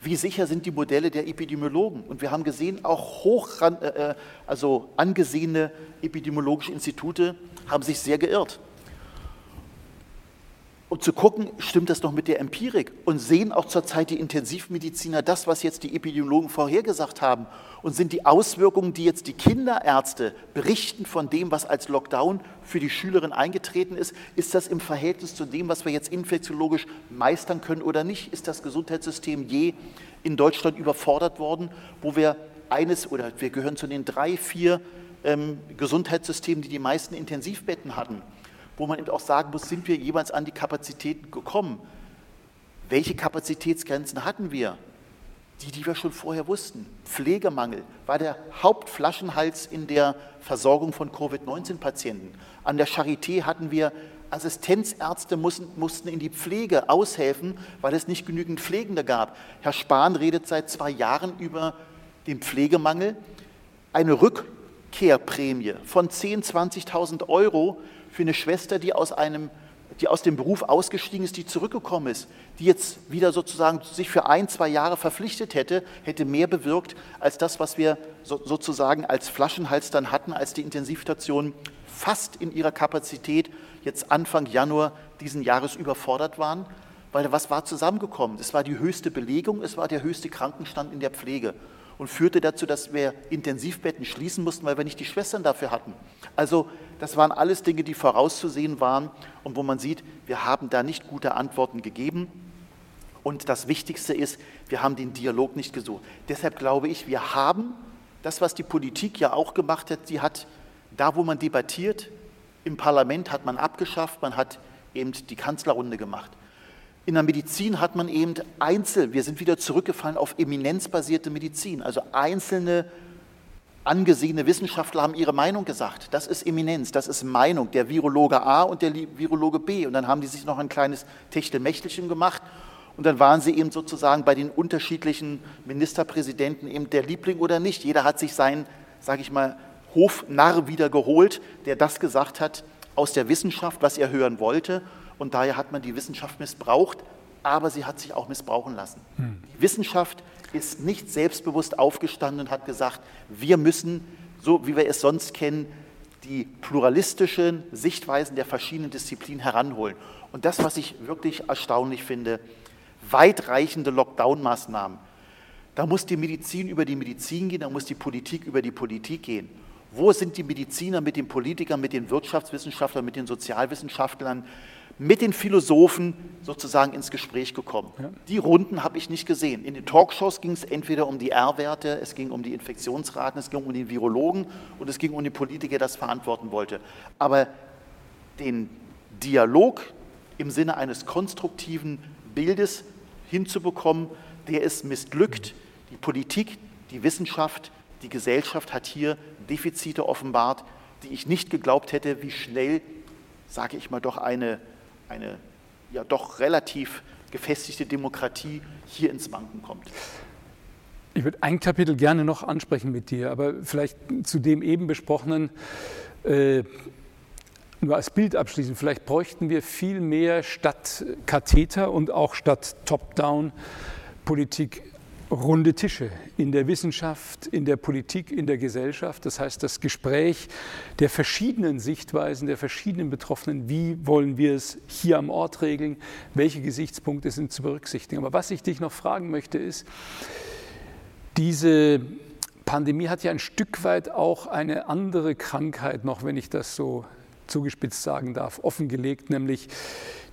Wie sicher sind die Modelle der Epidemiologen? Und wir haben gesehen, auch hoch, äh, also angesehene epidemiologische Institute haben sich sehr geirrt. Um zu gucken, stimmt das noch mit der Empirik? Und sehen auch zurzeit die Intensivmediziner das, was jetzt die Epidemiologen vorhergesagt haben? Und sind die Auswirkungen, die jetzt die Kinderärzte berichten von dem, was als Lockdown für die Schülerin eingetreten ist, ist das im Verhältnis zu dem, was wir jetzt infektiologisch meistern können oder nicht? Ist das Gesundheitssystem je in Deutschland überfordert worden, wo wir eines oder wir gehören zu den drei, vier ähm, Gesundheitssystemen, die die meisten Intensivbetten hatten? Wo man eben auch sagen muss, sind wir jeweils an die Kapazitäten gekommen? Welche Kapazitätsgrenzen hatten wir? Die, die wir schon vorher wussten. Pflegemangel war der Hauptflaschenhals in der Versorgung von Covid-19-Patienten. An der Charité hatten wir Assistenzärzte mussten, mussten in die Pflege aushelfen, weil es nicht genügend Pflegende gab. Herr Spahn redet seit zwei Jahren über den Pflegemangel. Eine Rückkehrprämie von 10.000, 20.000 Euro für eine Schwester, die aus, einem, die aus dem Beruf ausgestiegen ist, die zurückgekommen ist, die jetzt wieder sozusagen sich für ein, zwei Jahre verpflichtet hätte, hätte mehr bewirkt als das, was wir so, sozusagen als Flaschenhals dann hatten, als die Intensivstationen fast in ihrer Kapazität jetzt Anfang Januar diesen Jahres überfordert waren. Weil was war zusammengekommen? Es war die höchste Belegung, es war der höchste Krankenstand in der Pflege und führte dazu, dass wir Intensivbetten schließen mussten, weil wir nicht die Schwestern dafür hatten. Also das waren alles Dinge, die vorauszusehen waren und wo man sieht, wir haben da nicht gute Antworten gegeben. Und das Wichtigste ist, wir haben den Dialog nicht gesucht. Deshalb glaube ich, wir haben das, was die Politik ja auch gemacht hat, sie hat da, wo man debattiert, im Parlament hat man abgeschafft, man hat eben die Kanzlerrunde gemacht. In der Medizin hat man eben einzeln, wir sind wieder zurückgefallen auf eminenzbasierte Medizin. Also einzelne angesehene Wissenschaftler haben ihre Meinung gesagt. Das ist Eminenz, das ist Meinung. Der Virologe A und der Virologe B. Und dann haben die sich noch ein kleines Techtelmächtelchen gemacht. Und dann waren sie eben sozusagen bei den unterschiedlichen Ministerpräsidenten eben der Liebling oder nicht. Jeder hat sich seinen, sage ich mal, Hofnarr wieder geholt, der das gesagt hat aus der Wissenschaft, was er hören wollte. Und daher hat man die Wissenschaft missbraucht, aber sie hat sich auch missbrauchen lassen. Hm. Die Wissenschaft ist nicht selbstbewusst aufgestanden und hat gesagt, wir müssen, so wie wir es sonst kennen, die pluralistischen Sichtweisen der verschiedenen Disziplinen heranholen. Und das, was ich wirklich erstaunlich finde, weitreichende Lockdown-Maßnahmen. Da muss die Medizin über die Medizin gehen, da muss die Politik über die Politik gehen. Wo sind die Mediziner mit den Politikern, mit den Wirtschaftswissenschaftlern, mit den Sozialwissenschaftlern? Mit den Philosophen sozusagen ins Gespräch gekommen. Ja. Die Runden habe ich nicht gesehen. In den Talkshows ging es entweder um die R-Werte, es ging um die Infektionsraten, es ging um den Virologen und es ging um den Politiker, der das verantworten wollte. Aber den Dialog im Sinne eines konstruktiven Bildes hinzubekommen, der ist missglückt. Die Politik, die Wissenschaft, die Gesellschaft hat hier Defizite offenbart, die ich nicht geglaubt hätte, wie schnell, sage ich mal, doch eine eine ja doch relativ gefestigte Demokratie hier ins Wanken kommt. Ich würde ein Kapitel gerne noch ansprechen mit dir, aber vielleicht zu dem eben besprochenen äh, nur als Bild abschließen. Vielleicht bräuchten wir viel mehr statt Katheter und auch statt Top-Down-Politik runde Tische in der Wissenschaft, in der Politik, in der Gesellschaft. Das heißt, das Gespräch der verschiedenen Sichtweisen, der verschiedenen Betroffenen, wie wollen wir es hier am Ort regeln, welche Gesichtspunkte sind zu berücksichtigen. Aber was ich dich noch fragen möchte, ist, diese Pandemie hat ja ein Stück weit auch eine andere Krankheit noch, wenn ich das so zugespitzt sagen darf, offengelegt, nämlich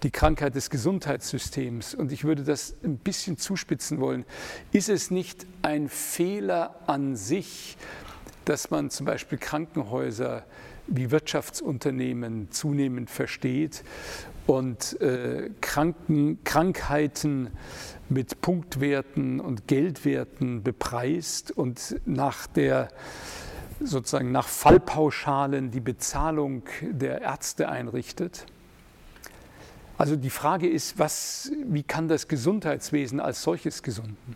die Krankheit des Gesundheitssystems. Und ich würde das ein bisschen zuspitzen wollen. Ist es nicht ein Fehler an sich, dass man zum Beispiel Krankenhäuser wie Wirtschaftsunternehmen zunehmend versteht und äh, Kranken, Krankheiten mit Punktwerten und Geldwerten bepreist und nach der sozusagen nach Fallpauschalen die Bezahlung der Ärzte einrichtet? Also die Frage ist, was, wie kann das Gesundheitswesen als solches gesunden?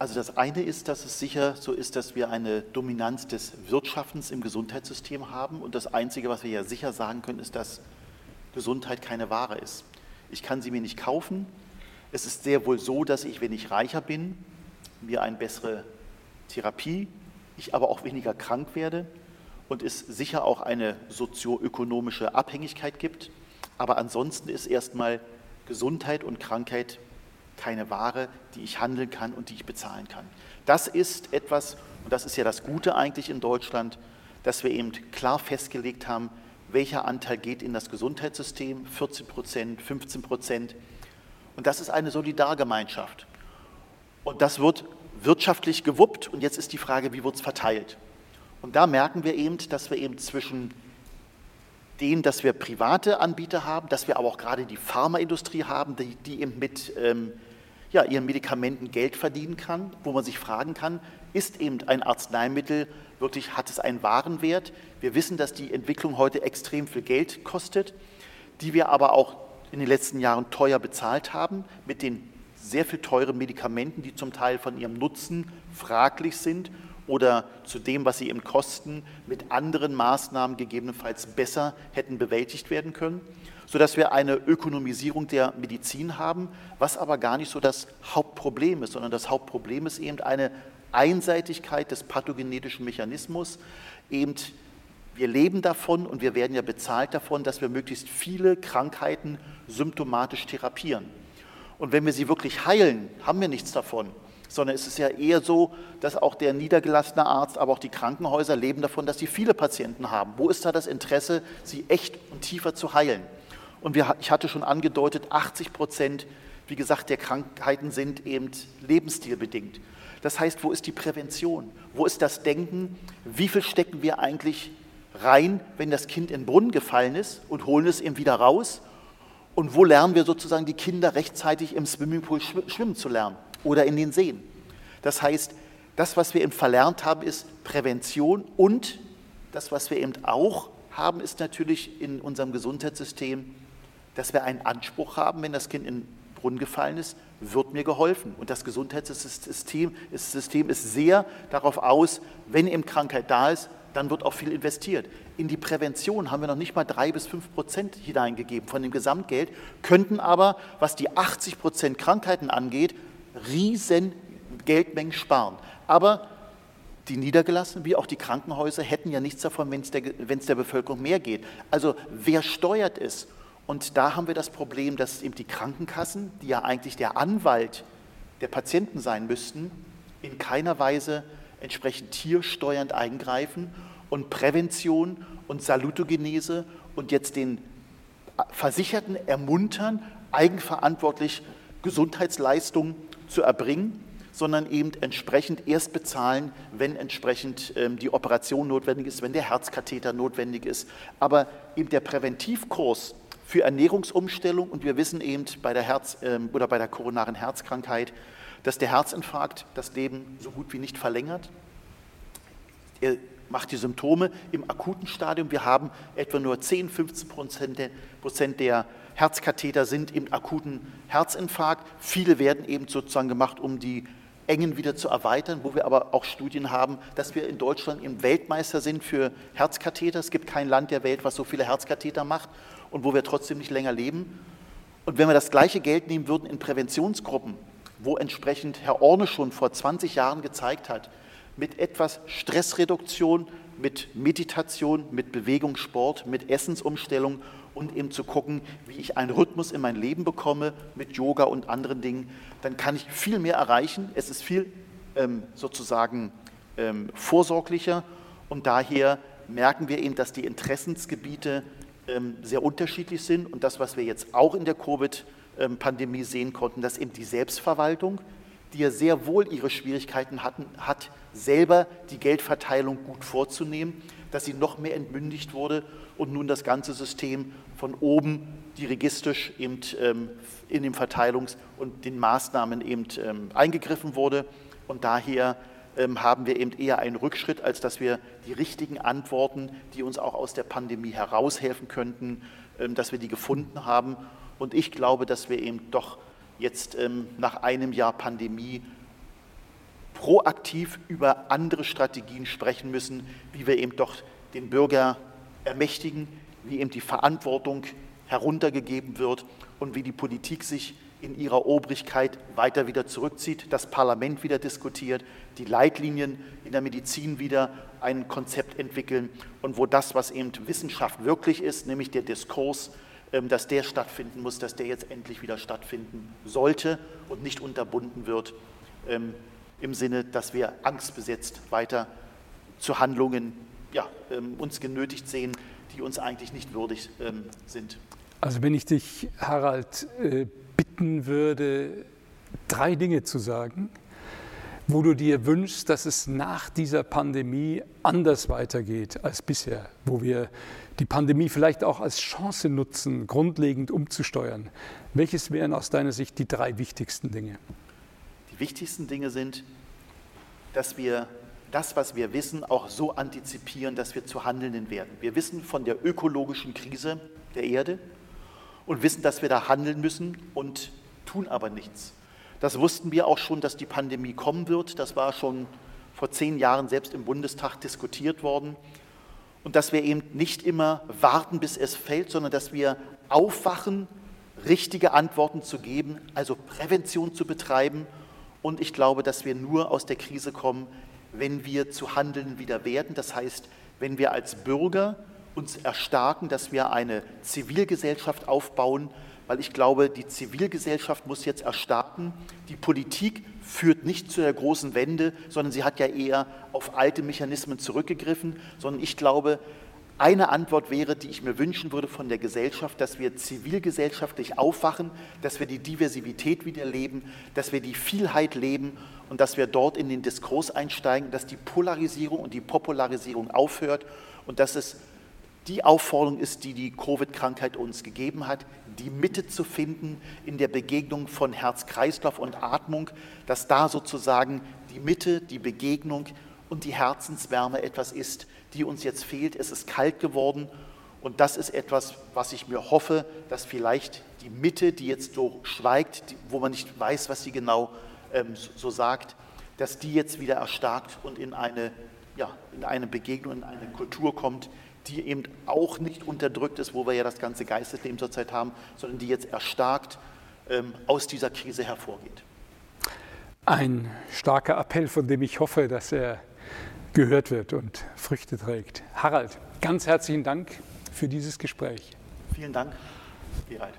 Also das eine ist, dass es sicher so ist, dass wir eine Dominanz des Wirtschaftens im Gesundheitssystem haben. Und das Einzige, was wir ja sicher sagen können, ist, dass Gesundheit keine Ware ist. Ich kann sie mir nicht kaufen. Es ist sehr wohl so, dass ich, wenn ich reicher bin, mir eine bessere Therapie, ich aber auch weniger krank werde und es sicher auch eine sozioökonomische Abhängigkeit gibt. Aber ansonsten ist erstmal Gesundheit und Krankheit keine Ware, die ich handeln kann und die ich bezahlen kann. Das ist etwas, und das ist ja das Gute eigentlich in Deutschland, dass wir eben klar festgelegt haben, welcher Anteil geht in das Gesundheitssystem, 14 Prozent, 15 Prozent. Und das ist eine Solidargemeinschaft. Und das wird wirtschaftlich gewuppt und jetzt ist die Frage, wie wird es verteilt? Und da merken wir eben, dass wir eben zwischen denen, dass wir private Anbieter haben, dass wir aber auch gerade die Pharmaindustrie haben, die, die eben mit ähm, ja, ihren Medikamenten Geld verdienen kann, wo man sich fragen kann, ist eben ein Arzneimittel wirklich, hat es einen Warenwert? Wir wissen, dass die Entwicklung heute extrem viel Geld kostet, die wir aber auch in den letzten Jahren teuer bezahlt haben, mit den sehr viel teuren Medikamenten, die zum Teil von ihrem Nutzen fraglich sind oder zu dem, was sie eben kosten, mit anderen Maßnahmen gegebenenfalls besser hätten bewältigt werden können, sodass wir eine Ökonomisierung der Medizin haben, was aber gar nicht so das Hauptproblem ist, sondern das Hauptproblem ist eben eine Einseitigkeit des pathogenetischen Mechanismus, eben wir leben davon und wir werden ja bezahlt davon, dass wir möglichst viele Krankheiten symptomatisch therapieren. Und wenn wir sie wirklich heilen, haben wir nichts davon, sondern es ist ja eher so, dass auch der niedergelassene Arzt, aber auch die Krankenhäuser leben davon, dass sie viele Patienten haben. Wo ist da das Interesse, sie echt und tiefer zu heilen? Und wir, ich hatte schon angedeutet, 80 Prozent, wie gesagt, der Krankheiten sind eben lebensstilbedingt. Das heißt, wo ist die Prävention? Wo ist das Denken? Wie viel stecken wir eigentlich rein, wenn das Kind in den Brunnen gefallen ist und holen es eben wieder raus? Und wo lernen wir sozusagen die Kinder rechtzeitig im Swimmingpool schwimmen zu lernen oder in den Seen? Das heißt, das, was wir eben verlernt haben, ist Prävention und das, was wir eben auch haben, ist natürlich in unserem Gesundheitssystem, dass wir einen Anspruch haben, wenn das Kind in den Brunnen gefallen ist, wird mir geholfen. Und das Gesundheitssystem ist sehr darauf aus, wenn eben Krankheit da ist, dann wird auch viel investiert. In die Prävention haben wir noch nicht mal drei bis fünf Prozent hineingegeben von dem Gesamtgeld, könnten aber, was die 80 Prozent Krankheiten angeht, riesen Geldmengen sparen. Aber die Niedergelassenen wie auch die Krankenhäuser hätten ja nichts davon, wenn es der, der Bevölkerung mehr geht. Also wer steuert es? Und da haben wir das Problem, dass eben die Krankenkassen, die ja eigentlich der Anwalt der Patienten sein müssten, in keiner Weise entsprechend tiersteuernd eingreifen und Prävention und Salutogenese und jetzt den Versicherten ermuntern, eigenverantwortlich Gesundheitsleistungen zu erbringen, sondern eben entsprechend erst bezahlen, wenn entsprechend ähm, die Operation notwendig ist, wenn der Herzkatheter notwendig ist. Aber eben der Präventivkurs für Ernährungsumstellung und wir wissen eben bei der Herz- ähm, oder bei der koronaren Herzkrankheit, dass der Herzinfarkt das Leben so gut wie nicht verlängert. Er macht die Symptome im akuten Stadium. Wir haben etwa nur 10, 15 Prozent der Herzkatheter sind im akuten Herzinfarkt. Viele werden eben sozusagen gemacht, um die Engen wieder zu erweitern, wo wir aber auch Studien haben, dass wir in Deutschland im Weltmeister sind für Herzkatheter. Es gibt kein Land der Welt, was so viele Herzkatheter macht und wo wir trotzdem nicht länger leben. Und wenn wir das gleiche Geld nehmen würden in Präventionsgruppen, wo entsprechend Herr Orne schon vor 20 Jahren gezeigt hat, mit etwas Stressreduktion, mit Meditation, mit Bewegungssport, mit Essensumstellung und eben zu gucken, wie ich einen Rhythmus in mein Leben bekomme mit Yoga und anderen Dingen, dann kann ich viel mehr erreichen. Es ist viel ähm, sozusagen ähm, vorsorglicher und daher merken wir eben, dass die Interessensgebiete ähm, sehr unterschiedlich sind. Und das, was wir jetzt auch in der Covid-Pandemie sehen konnten, dass eben die Selbstverwaltung, die ja sehr wohl ihre Schwierigkeiten hatten, hat, selber die Geldverteilung gut vorzunehmen, dass sie noch mehr entmündigt wurde und nun das ganze System von oben dirigistisch eben ähm, in den Verteilungs- und den Maßnahmen eben ähm, eingegriffen wurde. Und daher ähm, haben wir eben eher einen Rückschritt, als dass wir die richtigen Antworten, die uns auch aus der Pandemie heraushelfen könnten, ähm, dass wir die gefunden haben. Und ich glaube, dass wir eben doch jetzt ähm, nach einem Jahr Pandemie proaktiv über andere Strategien sprechen müssen, wie wir eben doch den Bürger ermächtigen, wie eben die Verantwortung heruntergegeben wird und wie die Politik sich in ihrer Obrigkeit weiter wieder zurückzieht, das Parlament wieder diskutiert, die Leitlinien in der Medizin wieder ein Konzept entwickeln und wo das, was eben Wissenschaft wirklich ist, nämlich der Diskurs, dass der stattfinden muss, dass der jetzt endlich wieder stattfinden sollte und nicht unterbunden wird ähm, im Sinne, dass wir angstbesetzt weiter zu Handlungen ja, ähm, uns genötigt sehen, die uns eigentlich nicht würdig sind. Also wenn ich dich, Harald, äh, bitten würde, drei Dinge zu sagen, wo du dir wünschst, dass es nach dieser Pandemie anders weitergeht als bisher, wo wir die Pandemie vielleicht auch als Chance nutzen, grundlegend umzusteuern. Welches wären aus deiner Sicht die drei wichtigsten Dinge? Die wichtigsten Dinge sind, dass wir das, was wir wissen, auch so antizipieren, dass wir zu Handelnden werden. Wir wissen von der ökologischen Krise der Erde und wissen, dass wir da handeln müssen und tun aber nichts. Das wussten wir auch schon, dass die Pandemie kommen wird. Das war schon vor zehn Jahren selbst im Bundestag diskutiert worden. Und dass wir eben nicht immer warten, bis es fällt, sondern dass wir aufwachen, richtige Antworten zu geben, also Prävention zu betreiben. Und ich glaube, dass wir nur aus der Krise kommen, wenn wir zu Handeln wieder werden. Das heißt, wenn wir als Bürger uns erstarken, dass wir eine Zivilgesellschaft aufbauen, weil ich glaube, die Zivilgesellschaft muss jetzt erstarken. Die Politik führt nicht zu der großen Wende, sondern sie hat ja eher auf alte Mechanismen zurückgegriffen, sondern ich glaube, eine Antwort wäre, die ich mir wünschen würde von der Gesellschaft, dass wir zivilgesellschaftlich aufwachen, dass wir die Diversität wieder leben, dass wir die Vielheit leben und dass wir dort in den Diskurs einsteigen, dass die Polarisierung und die Popularisierung aufhört und dass es die Aufforderung ist, die die Covid-Krankheit uns gegeben hat, die Mitte zu finden in der Begegnung von Herz-Kreislauf und Atmung, dass da sozusagen die Mitte, die Begegnung und die Herzenswärme etwas ist, die uns jetzt fehlt. Es ist kalt geworden und das ist etwas, was ich mir hoffe, dass vielleicht die Mitte, die jetzt so schweigt, wo man nicht weiß, was sie genau ähm, so sagt, dass die jetzt wieder erstarkt und in eine, ja, in eine Begegnung, in eine Kultur kommt, die eben auch nicht unterdrückt ist, wo wir ja das ganze Geistesleben zurzeit haben, sondern die jetzt erstarkt ähm, aus dieser Krise hervorgeht. Ein starker Appell, von dem ich hoffe, dass er gehört wird und Früchte trägt. Harald, ganz herzlichen Dank für dieses Gespräch. Vielen Dank, Gerald.